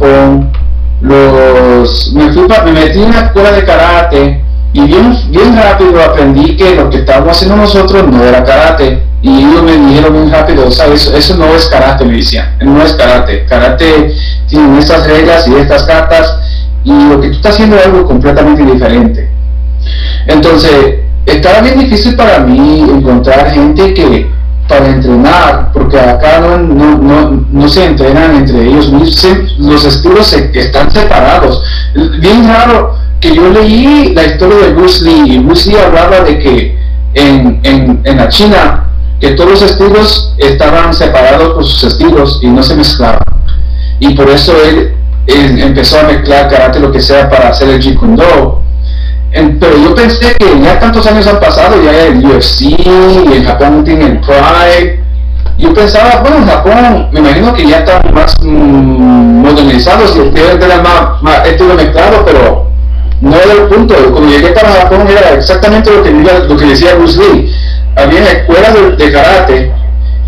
los, me, me metí en una escuela de karate y bien, bien rápido aprendí que lo que estábamos haciendo nosotros no era karate. Y ellos me dijeron bien rápido, ¿sabes? Eso no es karate, me decían. No es karate. Karate tiene estas reglas y estas cartas y lo que tú estás haciendo es algo completamente diferente. Entonces, estaba bien difícil para mí encontrar gente que para entrenar, porque acá no, no, no, no se entrenan entre ellos los estilos están separados. Bien raro que yo leí la historia de Bruce Lee, y Bruce Lee hablaba de que en, en, en la China, que todos los estilos estaban separados por sus estilos y no se mezclaban. Y por eso él, empezó a mezclar karate, lo que sea, para hacer el Jeet Kune Do pero yo pensé que ya tantos años han pasado, ya el UFC, en Japón tiene el Pride. Yo pensaba, bueno, en Japón me imagino que ya están más mm, modernizados y deben tener más, más mezclado, pero no era el punto. Cuando llegué para Japón era exactamente lo que, decía Bruce Lee. Había escuelas de, karate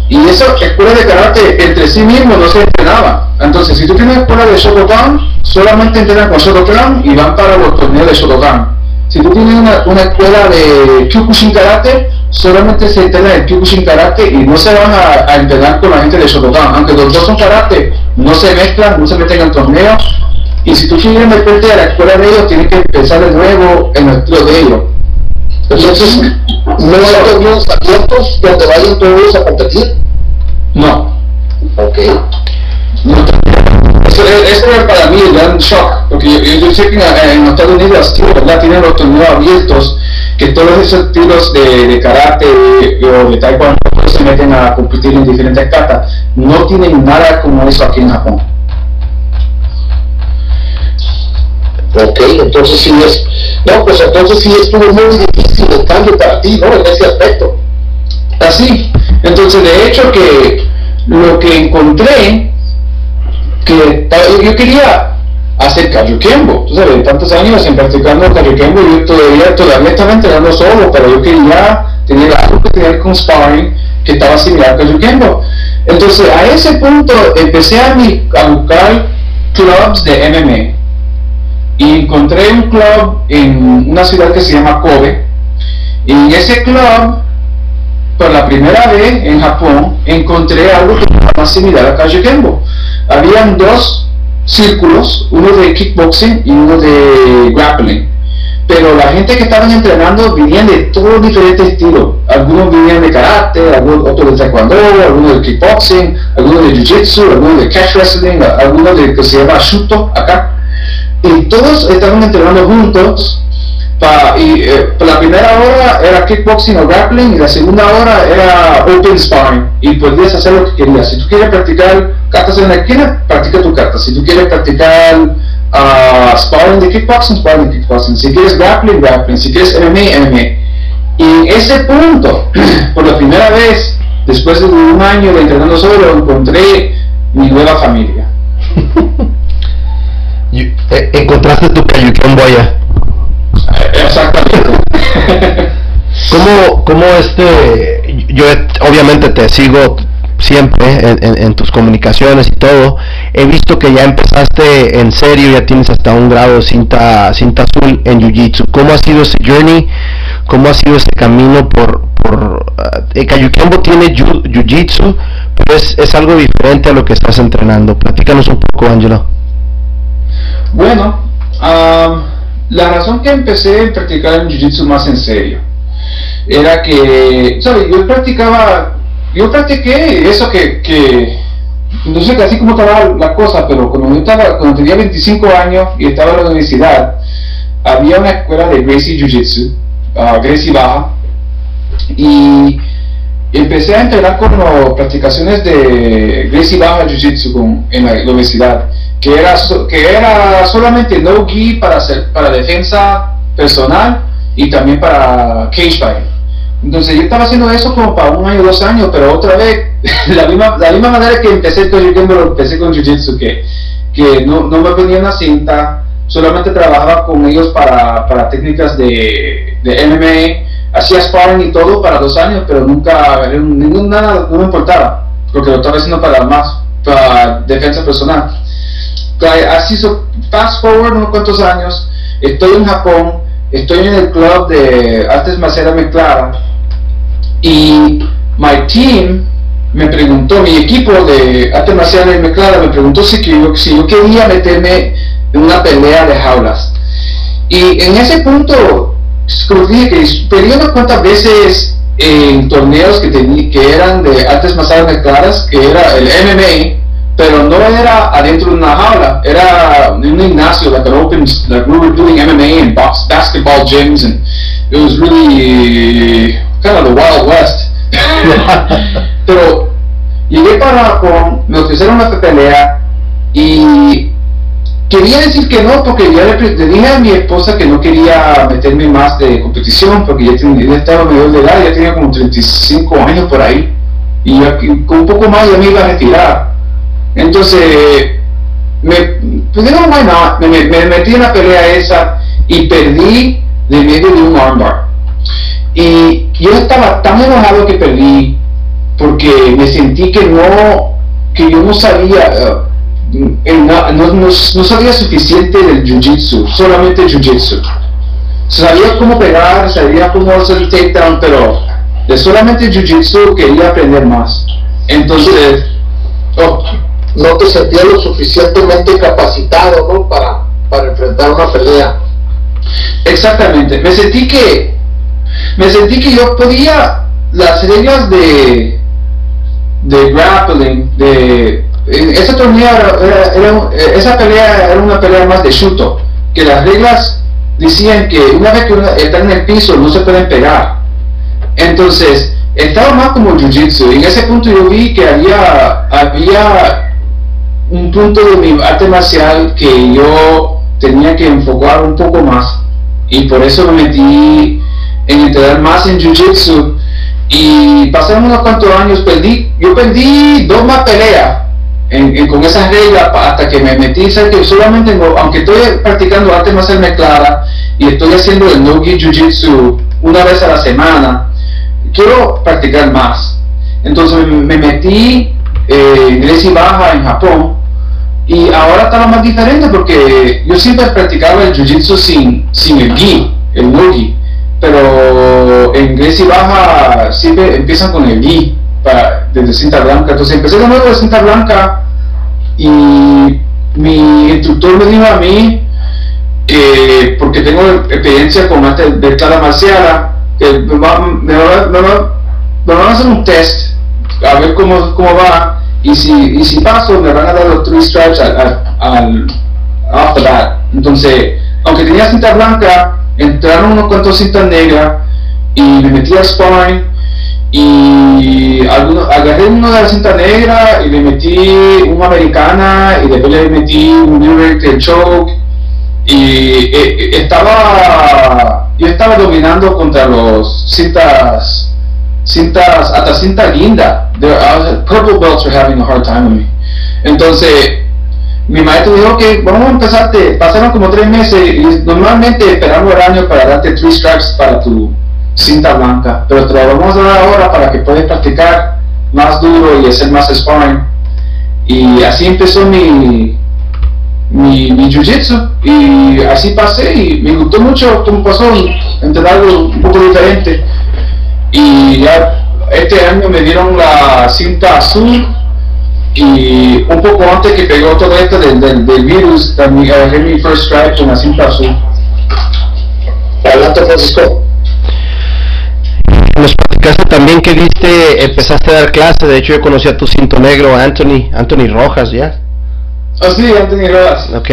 y esas escuelas de karate entre sí mismos no se entrenaban. Entonces, si tú tienes escuela de Shotokan, solamente entrenan con Shotokan y van para los torneos de Shotokan si tú tienes una, escuela de Kyokushin Karate, solamente se entrena en Kyokushin Karate y no se van a, a, entrenar con la gente de Shotokan. Aunque los dos son karate, no se mezclan, no se meten en torneos. Y si tú quieres meterte a la escuela de ellos, tienes que empezar de nuevo en el estilo de ellos. Entonces, ¿no hay torneos abiertos donde vayan todos a competir? No. Ok. No, eso, era para mí el gran shock, porque yo, sé que en, Estados Unidos ¿verdad? tienen los torneos abiertos, que todos esos tiros de, de karate o de taekwondo se meten a competir en diferentes catas. No tienen nada como eso aquí en Japón. Ok, entonces sí es, no, pues entonces sí estuvo muy difícil el cambio para ti, ¿no? En ese aspecto. Así, entonces de hecho que lo que encontré que yo quería hacer Kajukenbo, tú sabes, tantos años en practicando Kajukenbo, yo todavía, todavía estaba entrenando solo, pero yo quería tener algo que tener con sparring que estaba similar a Kajukenbo. Entonces, a ese punto empecé a, a buscar clubs de MMA y encontré un club en una ciudad que se llama Kobe y en ese club por la primera vez en Japón encontré algo que era más similar a Kajukenbo habían dos círculos, uno de kickboxing y uno de grappling. Pero la gente que estaban entrenando venían de todos diferentes estilos. Algunos venían de karate, otros de taekwondo, algunos de kickboxing, algunos de jiu-jitsu, algunos de catch wrestling, algunos de que se llama shuto acá. Y todos estaban entrenando juntos. y eh, la primera hora era kickboxing o grappling y la segunda hora era open sparring y podías hacer lo que querías. Si tú quieres practicar cartas en la esquina, practica tu carta. Si tú quieres practicar uh, sparring de kickboxing, sparring de kickboxing. Si quieres grappling, grappling. Si quieres MMA, MMA. Y en ese punto, por la primera vez, después de un año de entrenando solo, encontré mi nueva familia. Eh, encontraste tu cayucón boya. Exactamente. ¿Cómo, ¿Cómo este, yo obviamente te sigo siempre en, tus comunicaciones y todo, he visto que ya empezaste en serio, ya tienes hasta un grado cinta, cinta azul en Jiu-Jitsu. ¿Cómo ha sido ese journey? ¿Cómo ha sido ese camino por... por uh, tiene Jiu-Jitsu, pero es, es, algo diferente a lo que estás entrenando. Platícanos un poco, Angelo. Bueno, la razón que empecé a practicar el Jiu-Jitsu más en serio era que, ¿sabes? Yo practicaba yo practiqué eso que, no sé así como estaba la cosa, pero cuando yo estaba, cuando tenía 25 años y estaba en la universidad, había una escuela de Gracie Jiu Jitsu, uh, Gracie Baja, y empecé a entrenar con las practicaciones de Gracie Baja Jiu Jitsu en la universidad, que era, que era solamente no gi para, hacer, para defensa personal y también para cage fighting. Entonces yo estaba haciendo eso como para un año, dos años, pero otra vez, la misma, la misma manera que empecé con empecé con Jiu-Jitsu, que, que no, no, me ponía una cinta, solamente trabajaba con ellos para, para técnicas de, de MMA, hacía sparring y todo para dos años, pero nunca, ningún, nada, no me importaba, porque lo estaba haciendo para más, para defensa personal. Así, fast forward unos cuantos años, estoy en Japón, estoy en el club de artes marciales mezcladas, y my team me preguntó, mi equipo de arte marciales mezclada me preguntó si, yo, si yo quería meterme en una pelea de jaulas. Y en ese punto, como dije, que peleé unas cuantas veces en torneos que, que eran de artes marciales mezcladas, que era el MMA, pero no era adentro de una jaula, era en un gimnasio, like an open, like we were doing MMA and basketball gyms, and it was really kind of the Wild West. Pero llegué para Japón, me ofrecieron una pelea y quería decir que no porque ya le, dije a mi esposa que no quería meterme más de competición porque ya, tenía, estaba mayor de edad, ya tenía como 35 años por ahí y con un poco más ya me iba a retirar. Entonces, me, pues digo, me, me metí en la pelea esa y perdí de medio de un armbar. Y yo estaba tan enojado que perdí porque me sentí que no, que yo no sabía, eh, no, no, sabía suficiente del jiu-jitsu, solamente jiu-jitsu. Sabía cómo pegar, sabía cómo hacer el takedown, pero de solamente jiu-jitsu quería aprender más. Entonces, oh, no te sentías lo suficientemente capacitado ¿no? para, para enfrentar una pelea. Exactamente, me sentí que me sentí que yo podía, las reglas de, de grappling, de, esa torneo era, esa pelea era una pelea más de chuto, que las reglas decían que una vez que están en el piso no se pueden pegar. Entonces, estaba más como jiu-jitsu y en ese punto yo vi que había, había un punto de mi arte marcial que yo tenía que enfocar un poco más y por eso me metí en entrenar más en Jiu-Jitsu y pasaron unos cuantos años, perdí, yo perdí dos más peleas con esas reglas hasta que me metí, que solamente, aunque estoy practicando arte marcial mezclada y estoy haciendo el no-gi Jiu-Jitsu una vez a la semana, quiero practicar más. Entonces me, metí eh, en Grecia Baja en Japón y ahora está más diferente porque yo siempre practicaba el Jiu-Jitsu sin, sin el gi, el no-gi pero en Grecia Baja siempre empiezan con el I para, desde cinta blanca. Entonces empecé de nuevo de cinta blanca y mi instructor me dijo a mí que, porque tengo experiencia con arte de cada marcial, me, va, me, van a hacer un test a ver cómo, cómo va y si, y si paso me van a dar los three stripes al, al, al Entonces, aunque tenía cinta blanca, entraron unos cuantos cintas negras y me metí a sparring y algunos, agarré uno de la cinta negra y le metí una americana y después le metí un de choke. Y eh, eh, estaba yo estaba dominando contra los cintas cintas hasta cinta guinda uh, purple belts are having a hard time with me entonces mi maestro dijo que vamos a empezarte pasaron como tres meses y normalmente esperamos el año para darte three strikes para tu cinta blanca, pero te lo vamos a dar ahora para que puedas practicar más duro y hacer más sparring. Y así empezó mi, mi, mi jiu-jitsu y así pasé y me gustó mucho cómo pasó, entre algo un poco diferente. Y ya este año me dieron la cinta azul y un poco antes que pegó todo esto del, del, del virus, también agarré mi first strike con la cinta azul. Adelante, Francisco. Nos platicaste también que viste, empezaste a dar clases, de hecho yo conocí a tu cinto negro, Anthony, Anthony Rojas, ¿ya? Oh, sí, Anthony Rojas. Ok.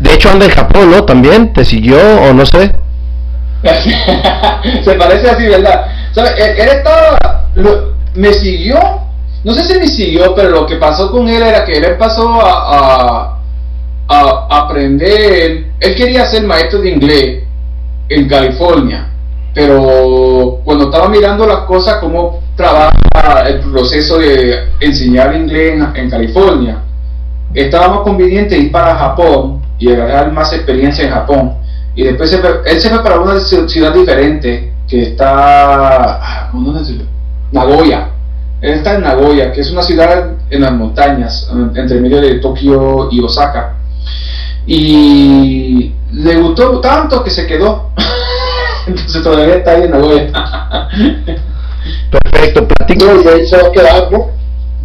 De hecho anda en Japón, ¿no? También, ¿te siguió o no sé? Se parece así, ¿verdad? ¿Sabes? Él, él estaba, me siguió, no sé si me siguió, pero lo que pasó con él era que él empezó a, a, aprender, él quería ser maestro de inglés en California, pero cuando estaba mirando las cosas, cómo trabaja el proceso de enseñar inglés en, California, estaba más conveniente ir para Japón y agarrar más experiencia en Japón. Y después se él se fue para una ci- ciudad diferente que está. Nagoya. Él está en Nagoya, que es una ciudad en las montañas, en- entre medio de Tokio y Osaka. Y le gustó tanto que se quedó. Entonces todavía está ahí en Nagoya. Perfecto, platica, No, y ahí se va a quedar, ¿no?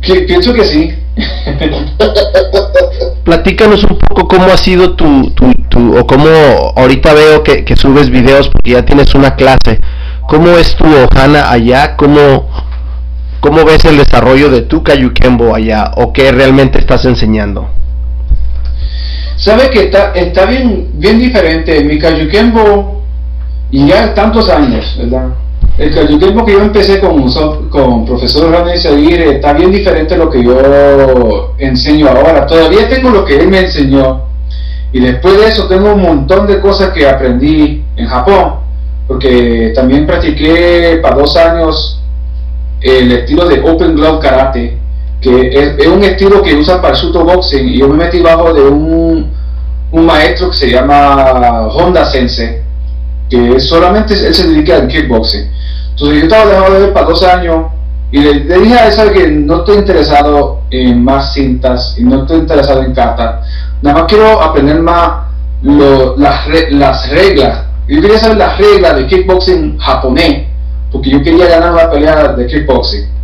Que- Pienso que sí. platícanos un poco cómo ha sido tu, tu, tu- o cómo ahorita veo que, que subes videos porque ya tienes una clase. ¿Cómo es tu Ohana allá? ¿Cómo, ¿Cómo ves el desarrollo de tu Kayukembo allá? ¿O qué realmente estás enseñando? Sabe que está, está bien, bien diferente. Mi Kayukembo, y ya tantos años, ¿verdad? El Kayukembo que yo empecé con, con profesor René Seguir está bien diferente a lo que yo enseño ahora. Todavía tengo lo que él me enseñó. Y después de eso tengo un montón de cosas que aprendí en Japón. Porque también practiqué para dos años el estilo de Open Glove Karate que es, es un estilo que usan para Shuto Boxing y yo me metí bajo de un, un maestro que se llama Honda Sensei que solamente él se dedica al kickboxing. Entonces yo estaba dejado de ver para dos años y le, le dije a ¿sabe que no estoy interesado en más cintas y no estoy interesado en kata nada más quiero aprender más lo- las, las reglas yo quería saber las reglas de kickboxing japonés porque yo quería ganar una pelea de kickboxing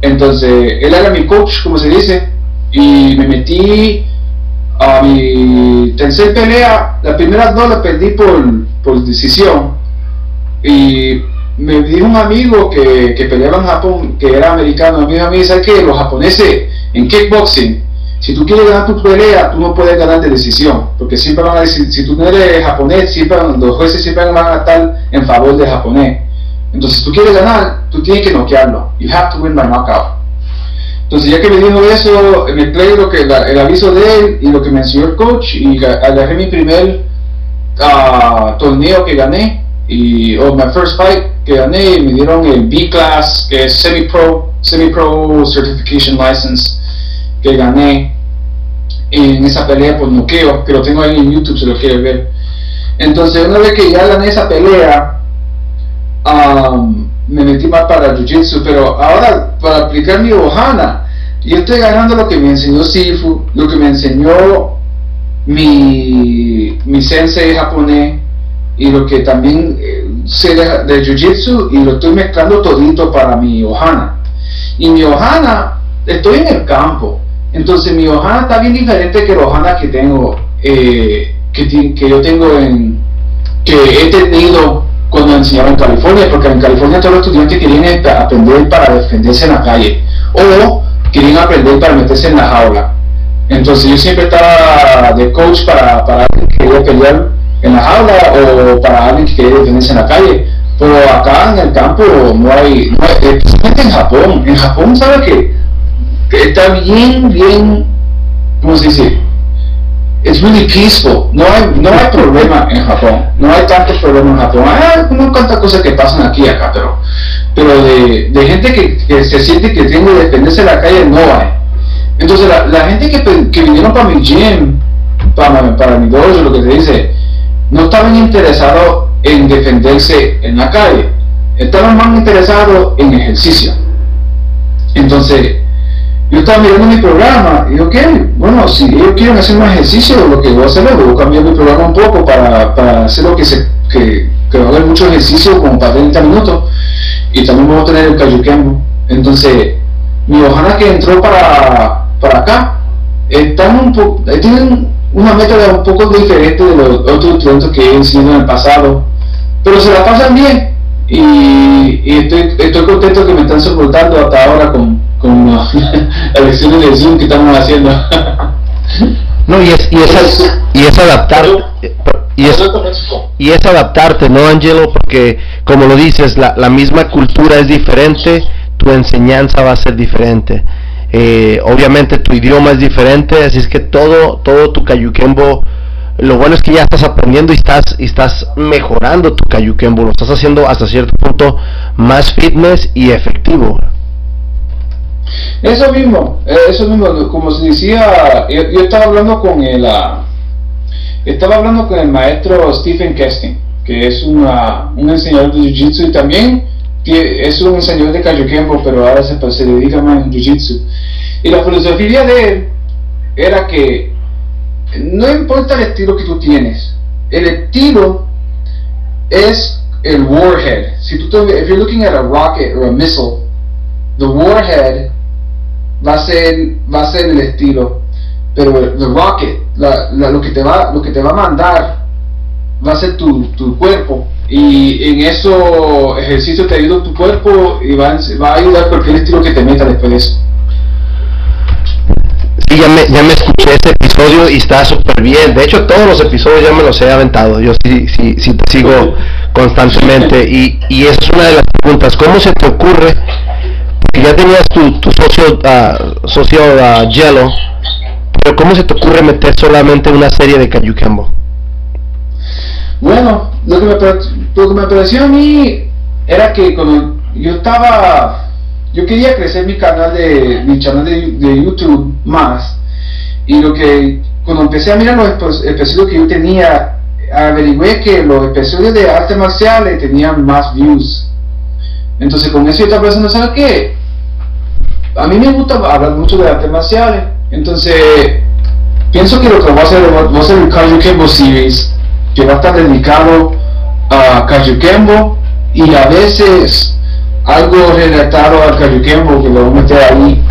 entonces, él era mi coach, como se dice, y me metí a mi tercer pelea. Las primeras dos las perdí por, por decisión. Y me dijo un amigo que, que peleaba en Japón, que era americano, a mí, ¿sabes qué? Los japoneses en kickboxing, si tú quieres ganar tu pelea, tú no puedes ganar de decisión, porque siempre van a decir, si tú no eres japonés, siempre, los jueces siempre van a estar en favor del japonés. Entonces, si tú quieres ganar, tú tienes que noquearlo. You have to win by knockout. Entonces, ya que me dijo eso, mezclé lo que, la- el aviso de él y lo que me enseñó el coach y ga- agarré mi primer ah, torneo que gané, y, o my first fight que gané, y me dieron el B-Class, que es Semi-Pro, Semi-Pro Certification License, que gané en esa pelea por noqueo, que lo tengo ahí en YouTube si lo quieres ver. Entonces, una vez que ya gané esa pelea, me metí más para Jiu-Jitsu, pero ahora para aplicar mi Ohana, yo estoy ganando lo que me enseñó Sifu, lo que me enseñó mi, mi sensei japonés y lo que también eh, sé de, de Jiu-Jitsu y lo estoy mezclando todito para mi Ohana. Y mi Ohana, estoy en el campo, entonces mi Ohana está bien diferente que el Ohana que tengo, eh, que, que yo tengo en, que he tenido cuando enseñaba en California, porque en California todos los estudiantes querían ap- aprender para defenderse en la calle o querían aprender para meterse en la jaula. Entonces yo siempre estaba de coach para, para alguien que quería pelear en la jaula o para alguien que quería defenderse en la calle. Pero acá en el campo no hay, no hay especialmente en Japón. En Japón, ¿sabe que, que está bien, bien, ¿cómo se? Es really peaceful. No hay, no hay problema en Japón. No hay tantos problemas en Japón. Hay no tantas cosas que pasan aquí acá, pero, pero de, de gente que, que, se siente que tiene que defenderse en la calle no hay. Entonces la, la gente que, que, vinieron para mi gym, para, para mi dojo, lo que te dice, no estaban interesados en defenderse en la calle. Estaban más interesados en ejercicio. Entonces, yo estaba mirando mi programa. Y ok, bueno, si ellos quieren hacer más ejercicio, lo que voy a hacer es voy a cambiar mi programa un poco para, para hacer lo que se, que, que va mucho ejercicio como para 30 minutos. Y también voy a tener el Kayukembo. Entonces, mi ojana que entró para, para acá, están un tienen una método un poco diferente de los otros estudiantes que he enseñado en el pasado, pero se la pasan bien. Y, y estoy, estoy contento que me están soportando hasta ahora con, con las lecciones de Zoom que estamos haciendo. No, y es, y es, y es adaptar, y es, y es adaptarte, ¿no, Angelo? Porque, como lo dices, la, la misma cultura es diferente, tu enseñanza va a ser diferente. Eh, obviamente tu idioma es diferente, así es que todo, todo tu cayuquembo, lo bueno es que ya estás aprendiendo y estás, y estás mejorando tu cayuquembo, lo estás haciendo hasta cierto punto más fitness y efectivo. Eso mismo, eh, eso mismo, como se decía, yo, estaba hablando con el, uh, estaba hablando con el maestro Stephen Kesting, que es una, un enseñador de Jiu-Jitsu y también es un enseñador de Kajukenbo, pero ahora se, se dedica más en Jiu-Jitsu. Y la filosofía de él era que no importa el estilo que tú tienes, el estilo es el warhead. Si tú te, if you're looking at a rocket or a missile, the warhead va a ser, va a ser el estilo, pero el la, lo, que te va, lo que te va a mandar va a ser tu, tu cuerpo y en eso ejercicio te ayuda tu cuerpo y va, va, a ayudar cualquier estilo que te meta después de eso. Sí, ya me, ya me escuché ese episodio y está súper bien. De hecho, todos los episodios ya me los he aventado. Yo sí, sí, te sigo constantemente. Y, y es una de las preguntas. ¿Cómo se te ocurre? Porque ya tenías tu, tu socio, uh, socio uh, Yellow, pero ¿cómo se te ocurre meter solamente una serie de Kayukembo? Bueno, lo que, me, lo que me pareció a mí era que cuando yo estaba, yo quería crecer mi canal de, mi canal de, de YouTube más, y lo que, cuando empecé a mirar los episodios que yo tenía, averigüé que los episodios de artes marciales tenían más views. Entonces con eso yo estaba pensando, ¿sabes qué? A mí me gusta hablar mucho de artes marciales, entonces pienso que lo que voy a hacer, voy a hacer un Kaiju Series, que va a estar dedicado a Kayukembo y a veces algo relatado a Kayukembo que lo voy a meter ahí.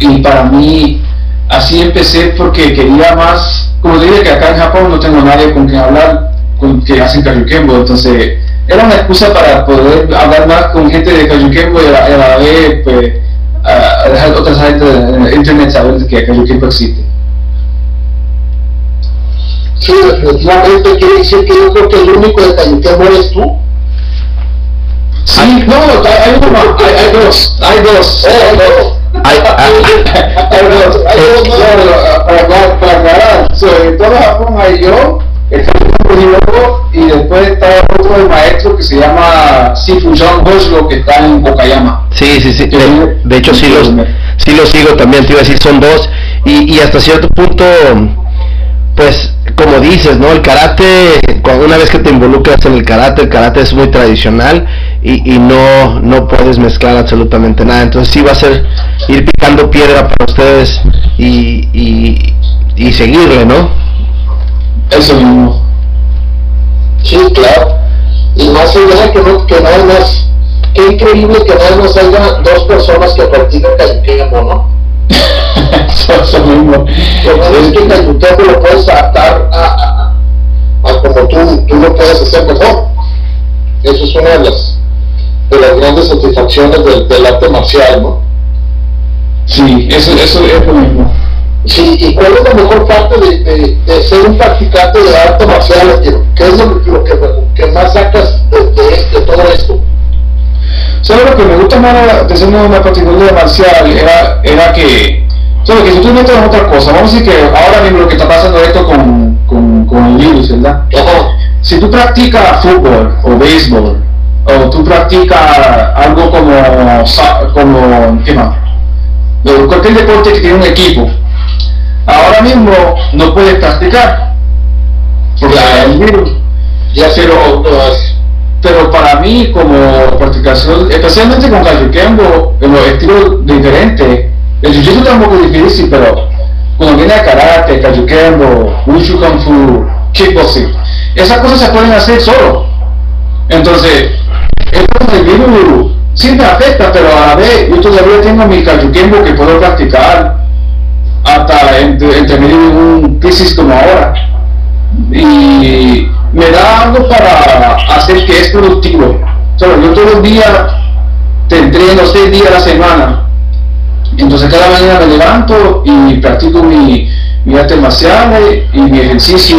Y para mí así empecé porque quería más como dije que acá en Japón no tengo nadie con quien hablar con que hacen Kayukembo entonces era una excusa para poder hablar más con gente de Kayukembo y a la, a la vez pues a dejar otras gente de internet saber que Kayukembo existe. Sí, definitivamente quiere decir que yo creo que el único de Cayuquembo eres tú. Sí, no, hay uno, hay, hay dos, hay dos. Hay, hay, hay dos, hay dos, para aclarar, para aclarar, so, en todo Japón hay yo, el Y después está otro maestro que se llama Sifu John Hoshlo que está en Okayama. Sí, sí, sí, de, de hecho sí los, sí los sigo también, te iba a decir, son dos, y, y hasta cierto punto pues como dices, ¿no? El karate, una vez que te involucras en el karate, el karate es muy tradicional y, y, no, no puedes mezclar absolutamente nada. Entonces sí va a ser ir picando piedra para ustedes y, y, y seguirle, ¿no? Eso mismo. Sí, claro. Y más allá que no, que no más, qué increíble que no nos haya dos personas que practican caliquemo, ¿no? eso mismo. Lo es que tiempo lo puedes adaptar a, a, a, como tú, tú lo puedes hacer mejor. Eso es una de las, de las grandes satisfacciones del, del arte marcial, ¿no? Sí, eso, eso es lo mismo. Sí, ¿y cuál es la mejor parte de, de, ser un practicante de arte marcial? ¿Qué es lo, que, que, más sacas de, de, todo esto? ¿Sabes lo que me gusta más de ser una practicante marcial? Era, era que, ¿sabes? Que si tú metes en otra cosa, vamos a decir que ahora mismo lo que está pasando esto con, con, con el virus, ¿verdad? Si tú practicas fútbol o béisbol, o tú practicas algo como, como ¿qué más? cualquier deporte que tiene un equipo, ahora mismo no puedes practicar porque el virus. Ya pero, pero para mí como practicación, especialmente con Kembo, en los estilos diferentes, el jiu-jitsu tampoco es difícil, pero cuando viene a karate, Kembo, wushu kung fu, kickboxing, esas cosas se pueden hacer solo. Entonces, del virus me afecta, pero a la vez yo todavía tengo mi Kembo que puedo practicar hasta entre, entre medio de un crisis como ahora. Y me da algo para hacer que es productivo. yo todos los días te entreno seis días a la semana. Entonces cada mañana me levanto y practico mi, mi arte marcial y mi ejercicio.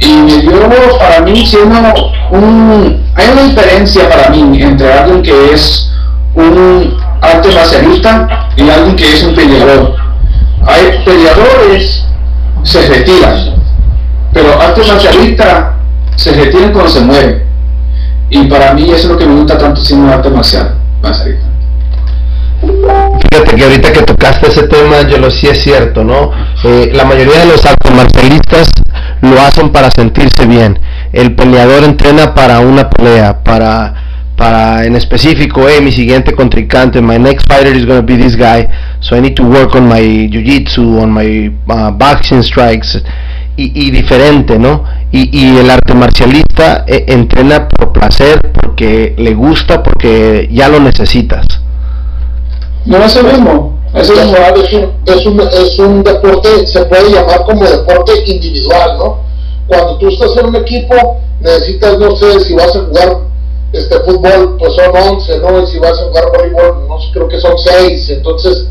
Y me dio para mí siendo un... Hay una diferencia para mí entre alguien que es un arte marcialista y alguien que es un peleador hay peleadores se retiran, pero artes marcialistas se retiran cuando se mueven. Y para mí eso es lo que me gusta tanto siendo arte marcial. Fíjate que ahorita que tocaste ese tema, yo lo sí es cierto, ¿no? Eh, la mayoría de los artes marcialistas lo hacen para sentirse bien. El peleador entrena para una pelea, para para en específico, mi siguiente contrincante, my next fighter is going to be this guy, so I need to work on my jiu-jitsu, on my uh, boxing strikes, y, diferente, ¿no? Y, el arte marcialista eh, entrena por placer, porque le gusta, porque ya lo necesitas. No, es lo mismo. Es, un, es, un, es un deporte, se puede llamar como deporte individual, ¿no? Cuando tú estás en un equipo, necesitas, no sé, si vas a jugar este fútbol pues son 11, ¿no? Y si vas a jugar voleibol, no creo que son 6, entonces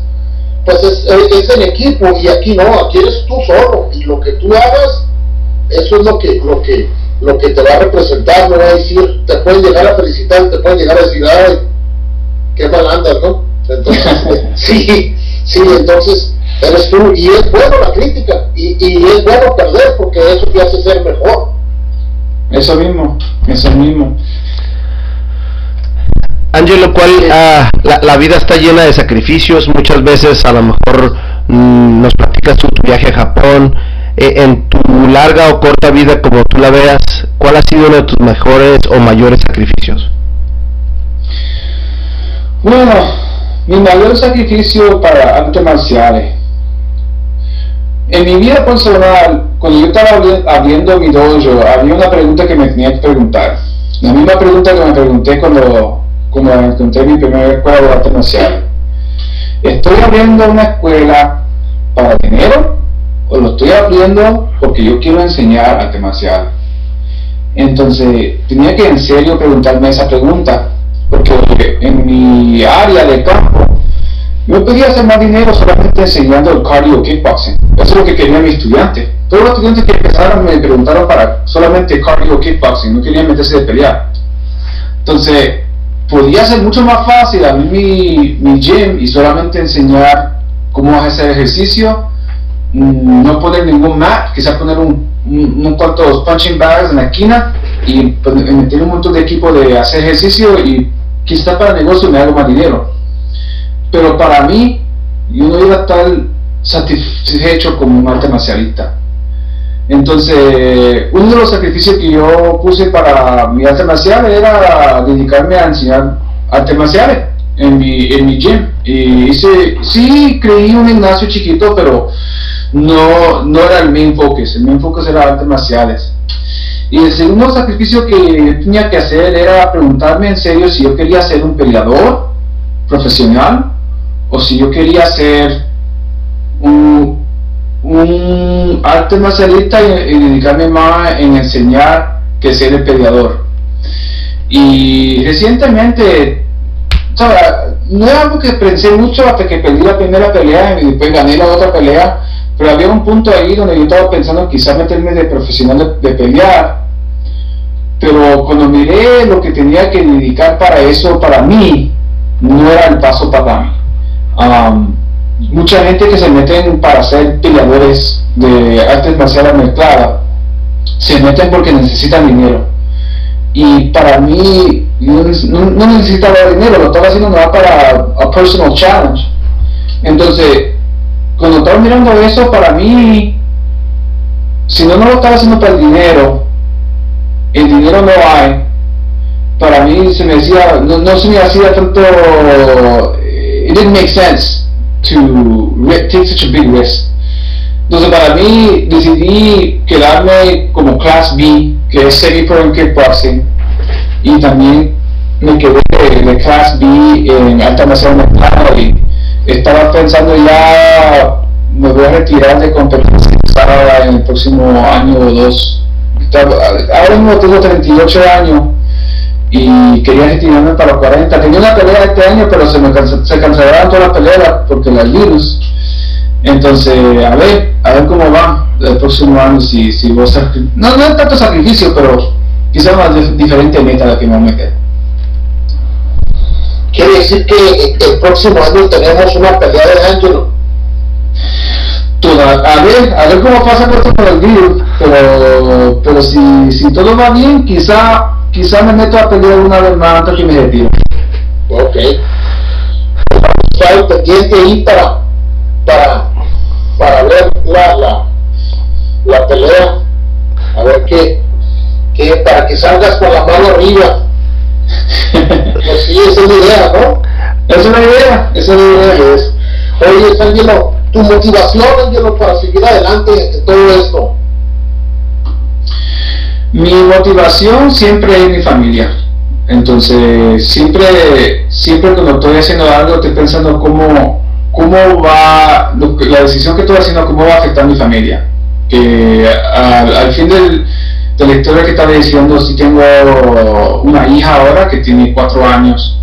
pues es, es, en equipo y aquí no, aquí eres tú solo y lo que tú hagas, eso es lo que, lo que, lo que te va a representar, no va a decir, te pueden llegar a felicitar, te pueden llegar a decir, ay, qué mal andas, ¿no? Entonces, sí, sí, entonces eres tú y es bueno la crítica y, y es bueno perder porque eso te hace ser mejor. Eso mismo, eso mismo. Angelo, ¿cuál ah, la, vida está llena de sacrificios? Muchas veces a lo mejor mm, nos platicas tu, viaje a Japón. Eh, en tu larga o corta vida, como tú la veas, ¿cuál ha sido uno de tus mejores o mayores sacrificios? Bueno, mi mayor sacrificio para artes marciales. En mi vida personal, cuando yo estaba abriendo mi dojo, había una pregunta que me tenía que preguntar. La misma pregunta que me pregunté cuando como encontré mi primera de arte marcial. ¿Estoy abriendo una escuela para dinero o lo estoy abriendo porque yo quiero enseñar arte marcial? Entonces, tenía que en serio preguntarme esa pregunta, porque en mi área de campo, yo podía hacer más dinero solamente enseñando el cardio kickboxing. Eso es lo que querían mis estudiantes. Todos los estudiantes que empezaron me preguntaron para solamente cardio kickboxing, no querían meterse de pelear. Entonces, podía ser mucho más fácil abrir mi, mi gym y solamente enseñar cómo hacer ejercicio, mm, no poner ningún mat, quizás poner un, un, cuantos punching bags en la esquina y pues, meter un montón de equipo de hacer ejercicio y quizás para el negocio me hago más dinero. Pero para mí, yo no iba a estar satisfecho como un arte marcialista. Entonces, uno de los sacrificios que yo puse para mi arte marcial era dedicarme a enseñar artes marciales en mi, en mi gym. Y hice, sí creí un gimnasio chiquito, pero no, no era el main focus. El main focus era artes marciales. Y el segundo sacrificio que tenía que hacer era preguntarme en serio si yo quería ser un peleador profesional o si yo quería ser un, un arte marcialista y, dedicarme más en enseñar que ser el peleador. Y recientemente, no es algo que pensé mucho hasta que perdí la primera pelea y después gané la otra pelea, pero había un punto ahí donde yo estaba pensando quizás meterme de profesional de, pelear, pero cuando miré lo que tenía que dedicar para eso, para mí, no era el paso para mí. Um, mucha gente que se meten para ser peleadores de artes marciales mezcladas, se meten porque necesitan dinero. Y para mí, no, no, necesitaba dinero, lo estaba haciendo no para a personal challenge. Entonces, cuando estaba mirando eso, para mí, si no, no lo estaba haciendo para el dinero, el dinero no hay, para mí se me decía, no, no se me hacía tanto, it didn't make sense to take such a big risk. Entonces para mí decidí quedarme como Class B, que es semi-pro en kickboxing, y también me quedé de, Class B en alta mexicana y estaba pensando ya me voy a retirar de competencia en el próximo año o dos. Ahora mismo tengo 38 años y quería retirarme para los 40. Tenía una pelea este año, pero se me se cancelaron todas las peleas porque las virus. Entonces, a ver, a ver cómo va el próximo año, si, si vos no, no es tanto sacrificio, pero quizás más diferente meta la que me voy a meter. Quiere decir que el próximo año tenemos una pelea de Angelo. a ver, a ver cómo pasa con el virus, pero, pero si, si todo va bien, quizá, quizá me meto a pelear una vez más antes que me retiro. Ok. Estar pendiente ahí para, para, para ver la, la, la pelea, a ver qué, qué, para que salgas con la mano arriba. pues sí, esa es la idea, ¿no? Es una idea, esa es la idea. Es. Oye, Ángelo, tu motivación, Ángelo, para seguir adelante en todo esto. Mi motivación siempre es mi familia. Entonces, siempre, siempre cuando estoy haciendo algo, estoy pensando cómo, cómo va, la decisión que estoy haciendo, cómo va a afectar a mi familia. Que al, fin del, de la historia que estaba diciendo, si tengo una hija ahora que tiene cuatro años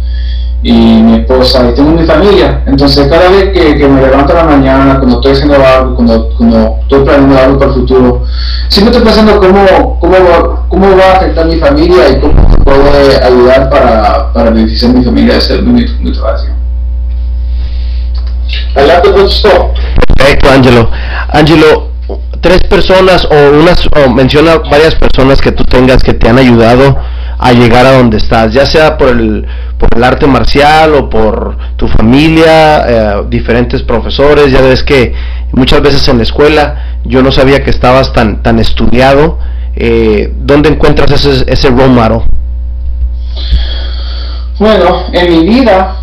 y mi esposa y tengo mi familia. Entonces cada vez que, me levanto a la mañana, cuando estoy haciendo algo, cuando, cuando estoy planeando algo para el futuro, siempre estoy pensando cómo, cómo, va, cómo va a afectar mi familia y cómo puede ayudar para, para beneficiar mi familia. Esa es mi motivación. Adelante, Perfecto, Angelo. Angelo, tres personas o unas o menciona varias personas que tú tengas que te han ayudado a llegar a donde estás, ya sea por el, por el arte marcial o por tu familia, eh, diferentes profesores, ya ves que muchas veces en la escuela yo no sabía que estabas tan, tan estudiado, eh, ¿dónde encuentras ese, ese model? Bueno, en mi vida,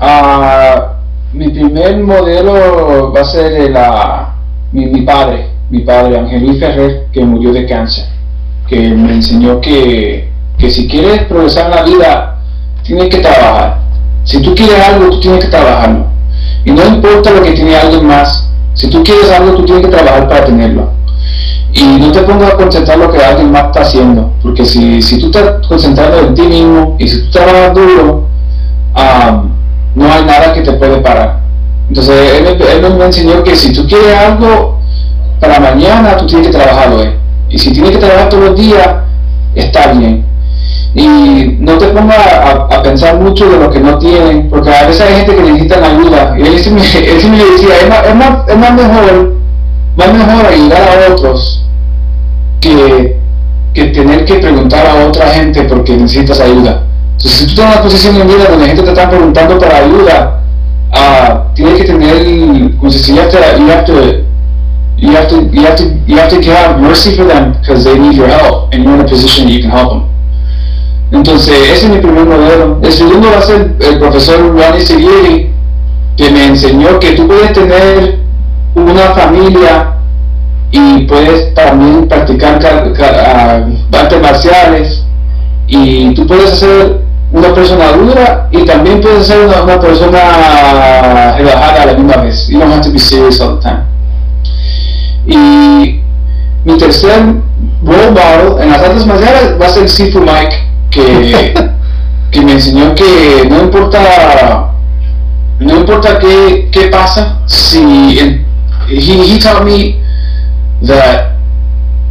uh, mi primer modelo va a ser la, mi, mi padre, mi padre Ángel Luis Ferrer, que murió de cáncer, que me enseñó que que si quieres progresar en la vida, tienes que trabajar. Si tú quieres algo, tú tienes que trabajarlo. Y no importa lo que tiene alguien más, si tú quieres algo, tú tienes que trabajar para tenerlo. Y no te pongas a concentrar lo que alguien más está haciendo, porque si, si tú estás concentrado en ti mismo y si tú trabajas duro, no hay nada que te puede parar. Entonces él, él, me enseñó que si tú quieres algo para mañana, tú tienes que trabajarlo. ¿eh? Y si tienes que trabajar todos los días, está bien y no te pongas a, pensar mucho de lo que no tienen, porque a veces hay gente que necesita ayuda. Y él, me, él me decía, es más, es, más, es más, mejor, más mejor ayudar a otros que, que tener que preguntar a otra gente porque necesitas ayuda. Entonces, si tú tienes una posición en vida donde la gente te está preguntando para ayuda, uh, tienes que tener, como si you have to, you have to, you have to, you have to, you have to have mercy for them because they need your help, and you're in a position you can help them. Entonces, ese es mi primer modelo. El segundo va a ser el profesor Juan Seguiri, que me enseñó que tú puedes tener una familia y puedes también practicar artes marciales y tú puedes ser una persona dura y también puedes ser una, persona relajada a la misma vez. You don't have to be serious all the time. Y mi tercer role model en las artes marciales va a ser Sifu Mike que, me enseñó que no importa no importa qué, qué pasa, si he, he taught me that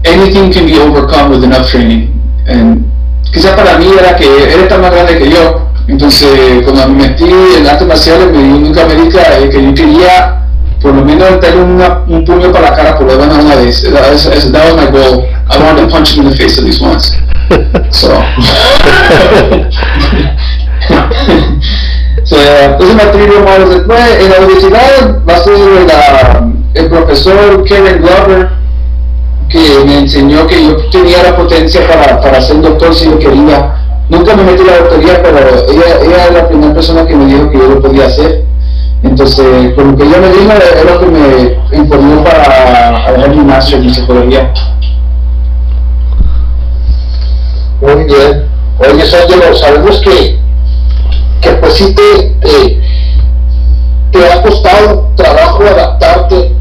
anything can be overcome with enough training. And quizá para mí era que él tan más grande que yo, entonces cuando me metí en artes marciales me dio nunca me dije que yo quería por lo menos darle un puño para la cara por lo menos una vez. That was, that was my goal. I wanted to punch him in the face at least once. So. so ese matrimonio después en la universidad ser la, el profesor Kevin Glover que me enseñó que yo tenía la potencia para, para ser doctor si yo quería. Nunca me metí la doctoría, pero ella, ella es la primera persona que me dijo que yo lo podía hacer. Entonces, con lo que ella me dijo era lo que me informó para hacer mi máster en psicología. Muy bien. Oye, Ángelo, sabemos que, que pues sí te, te ha costado trabajo adaptarte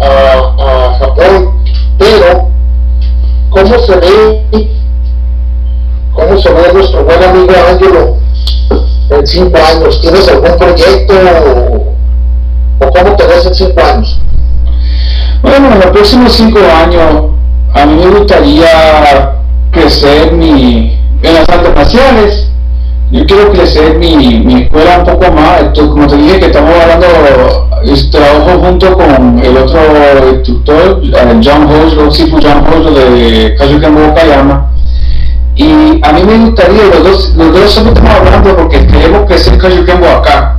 a, Japón, pero ¿cómo se ve, cómo se ve nuestro buen amigo Ángelo en cinco años? ¿Tienes algún proyecto o, cómo te ves en cinco años? Bueno, en los próximos cinco años a mí me gustaría crecer mi, en las artes marciales. Yo quiero crecer mi, mi escuela un poco más. como te dije que estamos hablando trabajo junto con el otro instructor, eh, John Hoslo, Sifu John Hoslo de Kajukenbo Okayama. Y a mí me gustaría, los dos, los dos estamos hablando porque queremos crecer Kajukenbo acá.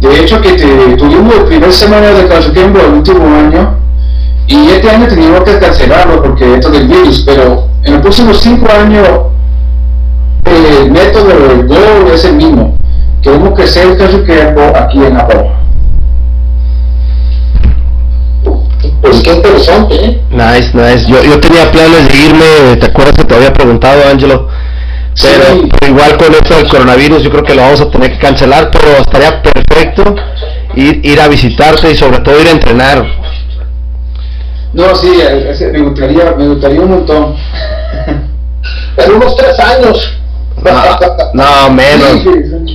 De hecho, que tuvimos el primer semana de Kajukenbo el último año y este año teníamos que cancelarlo porque esto del virus, pero en los próximos cinco años el método, el goal es el mismo. Queremos crecer Kajukenbo aquí en Japón. Pues qué interesante, ¿eh? Nice, nice. Yo, yo tenía planes de irme, ¿te acuerdas que te había preguntado, Ángelo? Pero, igual con esto del coronavirus yo creo que lo vamos a tener que cancelar, pero estaría perfecto ir, ir a visitarte y sobre todo ir a entrenar. No, sí, me gustaría, me gustaría un montón. En unos tres años. No, menos,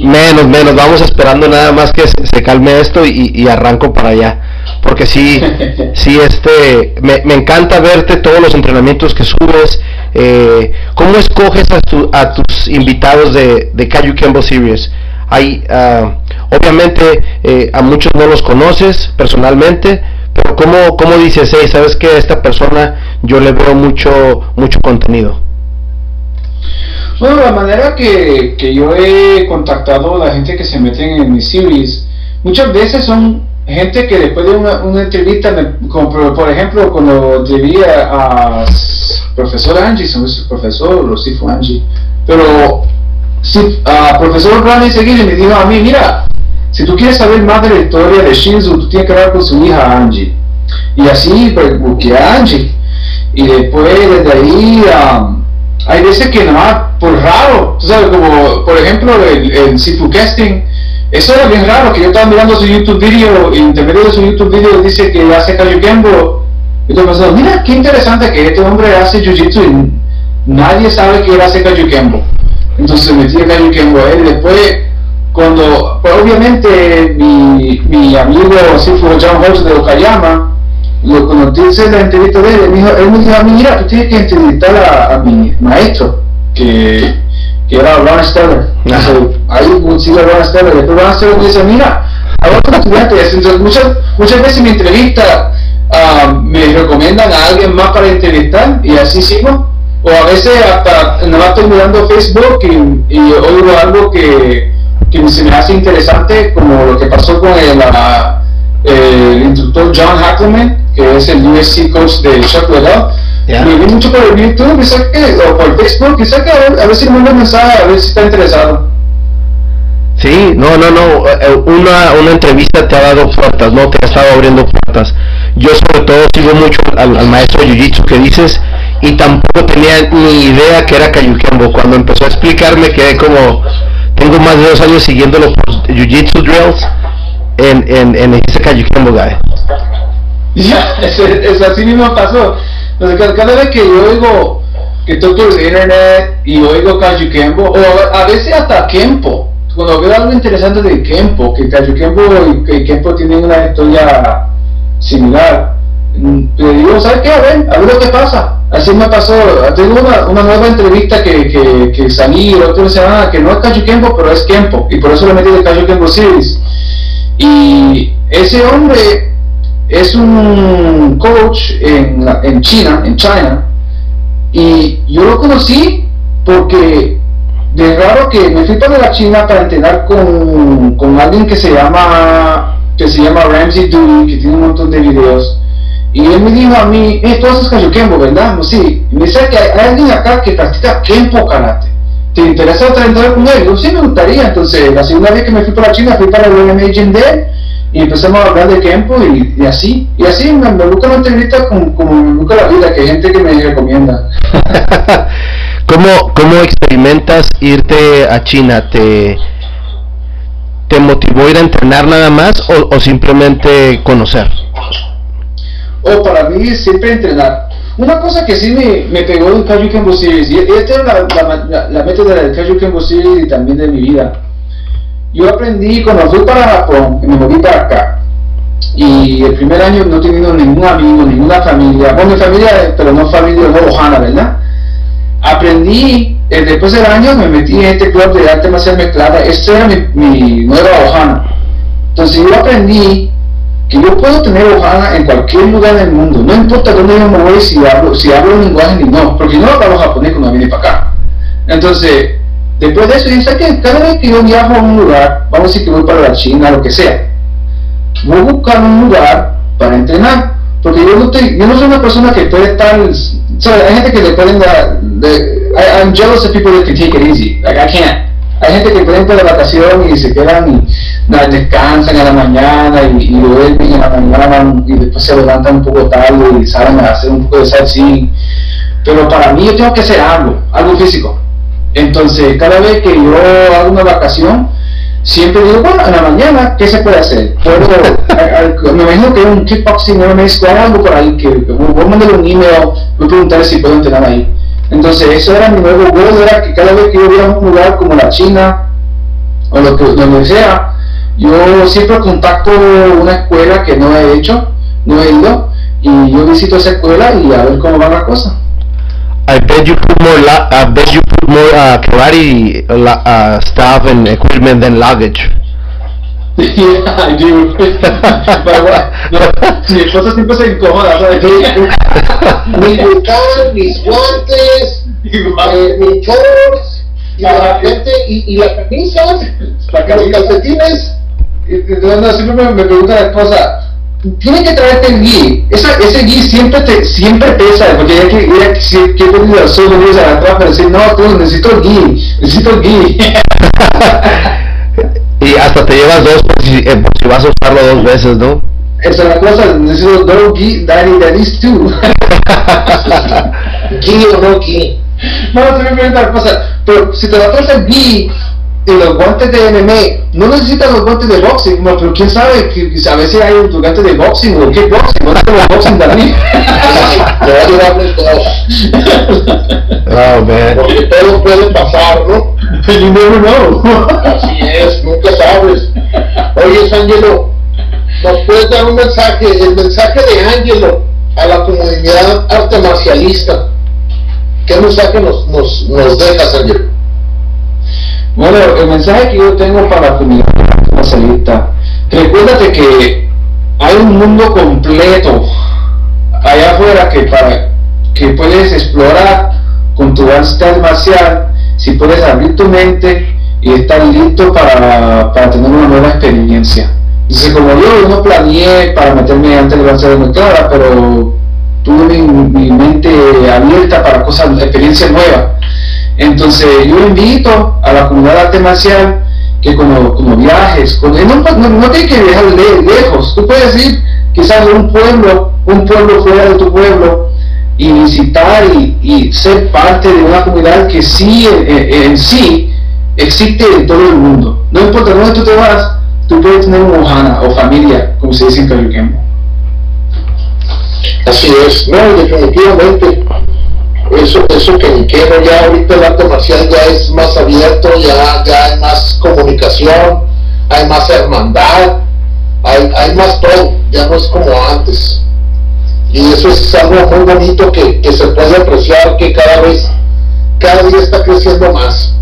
menos, menos. Vamos esperando nada más que se, calme esto y, y arranco para allá porque sí, sí, este, me, me, encanta verte todos los entrenamientos que subes. Eh, ¿Cómo escoges a, tus invitados de, de Kaiju Kembo Series? Hay, uh, obviamente, eh, a muchos no los conoces personalmente, pero ¿cómo, cómo dices, hey, sabes que a esta persona yo le veo mucho, mucho contenido? Bueno, la manera que, que yo he contactado a la gente que se mete en mi series, muchas veces son gente que después de una, una entrevista, como por ejemplo, cuando llegué a, profesor Angie, son su profesor, o si fue Angie, pero si, a profesor Rani Seguir me dijo a mí, mira, si tú quieres saber más de la historia de Shinzo, tú tienes que hablar con su hija Angie. Y así pues, busqué a Angie. Y después desde ahí um, hay veces que nada por raro, tú sabes, como por ejemplo el, el Casting, eso era bien raro, que yo estaba mirando su YouTube video y en medio de su YouTube video dice que hace Kembo. Y yo pensando, mira qué interesante que este hombre hace Jiu-Jitsu y nadie sabe que él hace Kembo. Entonces metí a Kembo a él. Después, cuando, pues obviamente mi, mi amigo Sifu John Hodge de Okayama, lo, cuando hice la entrevista de él, él me dijo, él me dijo a mí, mira, tú tienes que entrevistar a, a mi maestro, que que era Ron Steller. ahí sigue Ron Steller. Después Ron Steller me dice, mira, a otros estudiantes, entonces muchas, muchas veces mi entrevista uh, me recomiendan a alguien más para entrevistar y así sigo. O a veces hasta nada estoy mirando Facebook y, y oigo algo que, que, se me hace interesante, como lo que pasó con el, uh, el instructor John Hackleman, que es el USC coach de Chuck Liddell me vi mucho por el YouTube que, o por Facebook sé que a ver, a ver si me manda mensaje, a ver si está interesado. Sí, no, no, no, eh, una, una entrevista te ha dado puertas, ¿no? Te ha estado abriendo puertas. Yo sobre todo sigo mucho al, maestro Jiu-Jitsu que dices y tampoco tenía ni idea que era Kayukembo. Cuando empezó a explicarme quedé como, tengo más de dos años siguiendo los Jiu-Jitsu drills en, en, en ese Kayukembo guy. Ya, es, así mismo pasó. Cada, vez que yo oigo que por el internet y oigo Kaiju Kempo, o a, veces hasta Kempo, cuando veo algo interesante de Kempo, que Kaiju Kempo y Kempo tienen una historia similar, le digo, ¿sabes qué? A ver, a ver lo que pasa. Así me pasó, tengo una, una nueva entrevista que, que, que salí otra semana, que no es Kaiju Kempo, pero es Kempo, y por eso lo metí de Kaiju Kempo Series. Y ese hombre es un coach en, en China, en China, y yo lo conocí porque de raro que me fui para la China para entrenar con, con alguien que se llama que se llama Ramsey Dewey, que tiene un montón de videos. Y él me dijo a mí, eh, tú haces Kempo, ¿verdad? Sí. Y me dice que hay, alguien acá que practica Kempo Karate. ¿Te interesa entrenar con él? Yo sí me gustaría. Entonces, la segunda vez que me fui para China, fui para el MMA Gym y empezamos a hablar de Kempo y, y así. Y así me, me gusta la entrevista como, como me la vida, que hay gente que me recomienda. ¿Cómo, ¿Cómo experimentas irte a China? ¿Te, ¿Te motivó ir a entrenar nada más o, simplemente conocer? Oh, para mí siempre entrenar. Una cosa que sí me, me pegó en Kaju Kembo Series, y esta es la, la, la, método del Kaju Kembo Series y también de mi vida. Yo aprendí cuando fui para Japón, me moví para acá, y el primer año no he tenido ningún amigo, ninguna familia, bueno, familia, pero no familia no lojana, ¿verdad? aprendí, eh, después del año me metí en este club de arte marcial mezclada, esta era mi, nueva hojana. Entonces yo aprendí que yo puedo tener hojana en cualquier lugar del mundo, no importa dónde yo me voy, si hablo, si hablo un lenguaje ni no, porque no hablo japonés cuando vine para acá. Entonces, después de eso, yo que cada vez que yo viajo a un lugar, vamos a decir que voy para la China, lo que sea, voy a buscar un lugar para entrenar, porque yo no, yo no soy una persona que puede estar hay gente que le pueden dar, I'm jealous of people that can take it easy. Like I can't. Hay gente que pueden ir de vacación y se quedan descansan a la mañana y, y duermen a la mañana y después se levantan un poco tarde y salen a hacer un poco de sightseeing. Pero para mí yo tengo que hacer algo, algo físico. Entonces, cada vez que yo hago una vacación, siempre digo, bueno, en la mañana, ¿qué se puede hacer? Puedo, me imagino que un kickboxing, no me algo por ahí, que voy a mandarle un email, voy a preguntar si puedo entrenar ahí. Entonces, eso era mi nuevo goal, era que cada vez que yo iba a un lugar como la China, o lo que, donde sea, yo siempre contacto una escuela que no he hecho, no he ido, y yo visito esa escuela y a ver cómo va la cosa. I bet you put more. La- I bet you put more uh, karate la- uh, stuff and equipment than luggage. Yeah, I do. But what? No, mi esposa siempre se incomoda, ¿sabes? mi bucal, mis guantes, eh, mis shorts, y de repente, y, y las camisas, la los calcetines. No, siempre me, me pregunta la esposa, tiene que traerte el gui. Esa, ese gui siempre te, siempre pesa, porque ya que, ya que, que he venido solo días a atrás para decir, no, tú necesito el gui, necesito el gui. y hasta te llevas dos por si, eh, por si vas a usarlo dos veces, ¿no? Esa es la cosa, necesito dos gui, daddy, daddy's two. gui o no gui. No, se me pregunta la cosa, pero si te va a traer el gui, y los guantes de MMA, no necesitas los guantes de boxing, no, pero quién sabe, que, a veces hay un guante de boxing o qué boxing, no tengo boxing también. Te va a ayudar todo. Oh, man. Porque todo puede pasar, ¿no? You never know. Así es, nunca sabes. Oye, Ángelo, ¿nos puedes dar un mensaje, el mensaje de Ángelo a la comunidad arte marcialista? ¿Qué mensaje nos, nos, nos dejas, Ángelo? Bueno, el mensaje que yo tengo para la comunidad marcialista, recuérdate que hay un mundo completo allá afuera que para que puedes explorar con tu arte marcial, si puedes abrir tu mente y estar listo para, para tener una nueva experiencia. Dice, como yo, no planeé para meterme antes de lanzar de clara, pero tuve mi, mi, mente abierta para cosas, experiencias nuevas. Entonces yo invito a la comunidad arte marcial que como, como viajes, no, no, no tienes que viajar lejos, tú puedes ir quizás de un pueblo, un pueblo fuera de tu pueblo, y visitar y, ser parte de una comunidad que sí en, sí existe en todo el mundo. No importa dónde tú te vas, tú puedes tener una ohana o familia, como se dice en Cayuquemo. Así es, no, definitivamente. Eso, eso que ni quiero, ya ahorita el arte marcial ya es más abierto, ya, ya hay más comunicación, hay más hermandad, hay, hay más todo, ya no es como antes. Y eso es algo muy bonito que, que se puede apreciar, que cada vez, cada día está creciendo más.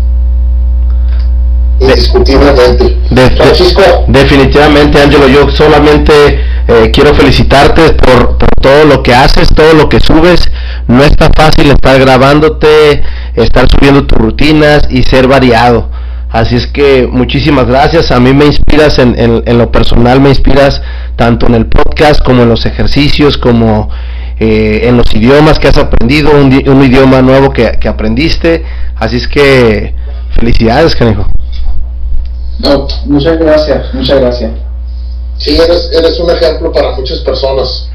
Indiscutiblemente. De- Francisco, Definitivamente, Angelo, yo solamente eh, quiero felicitarte por, por todo lo que haces, todo lo que subes. No está fácil estar grabándote, estar subiendo tus rutinas y ser variado. Así es que muchísimas gracias. A mí me inspiras en, lo personal, me inspiras tanto en el podcast como en los ejercicios, como eh, en los idiomas que has aprendido, un, di- un idioma nuevo que, aprendiste. Así es que felicidades, canijo. Muchas gracias, muchas gracias. Sí, eres, eres un ejemplo para muchas personas.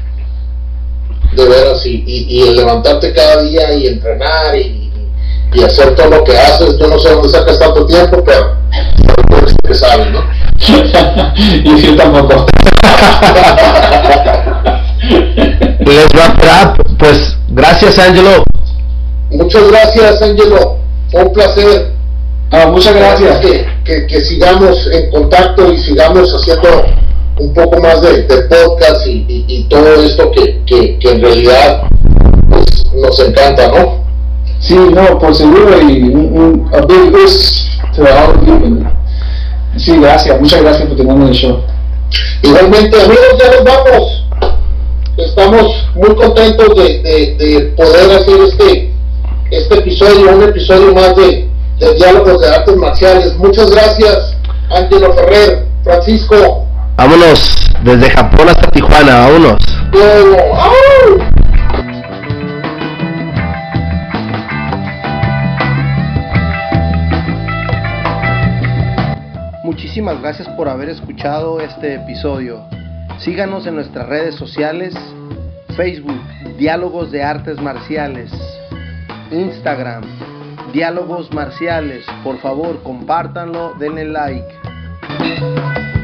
De veras, y, y, y el levantarte cada día y entrenar y, y hacer todo lo que haces, yo no sé dónde sacas tanto tiempo, pero, que sabes, ¿no? y yo tampoco. It up. Pues gracias, Angelo. Muchas gracias, Angelo. Fue un placer. Ah, muchas gracias. Que, que, que sigamos en contacto y sigamos haciendo un poco más de, de podcast y, y- y todo esto que, que, que en realidad pues, nos encanta, ¿no? Sí, no, por seguro y un, un a big boost to all people. Sí, gracias, muchas gracias por tenerme en el show. Igualmente, amigos, ya nos vamos. Estamos muy contentos de, de- de poder hacer este, este episodio, un episodio más de, de Diálogos de Artes Marciales. Muchas gracias, Angelo Ferrer, Francisco. Vámonos desde Japón hasta Tijuana, vámonos. Muchísimas gracias por haber escuchado este episodio. Síganos en nuestras redes sociales, Facebook, Diálogos de Artes Marciales, Instagram, Diálogos Marciales. Por favor, compártanlo, denle like.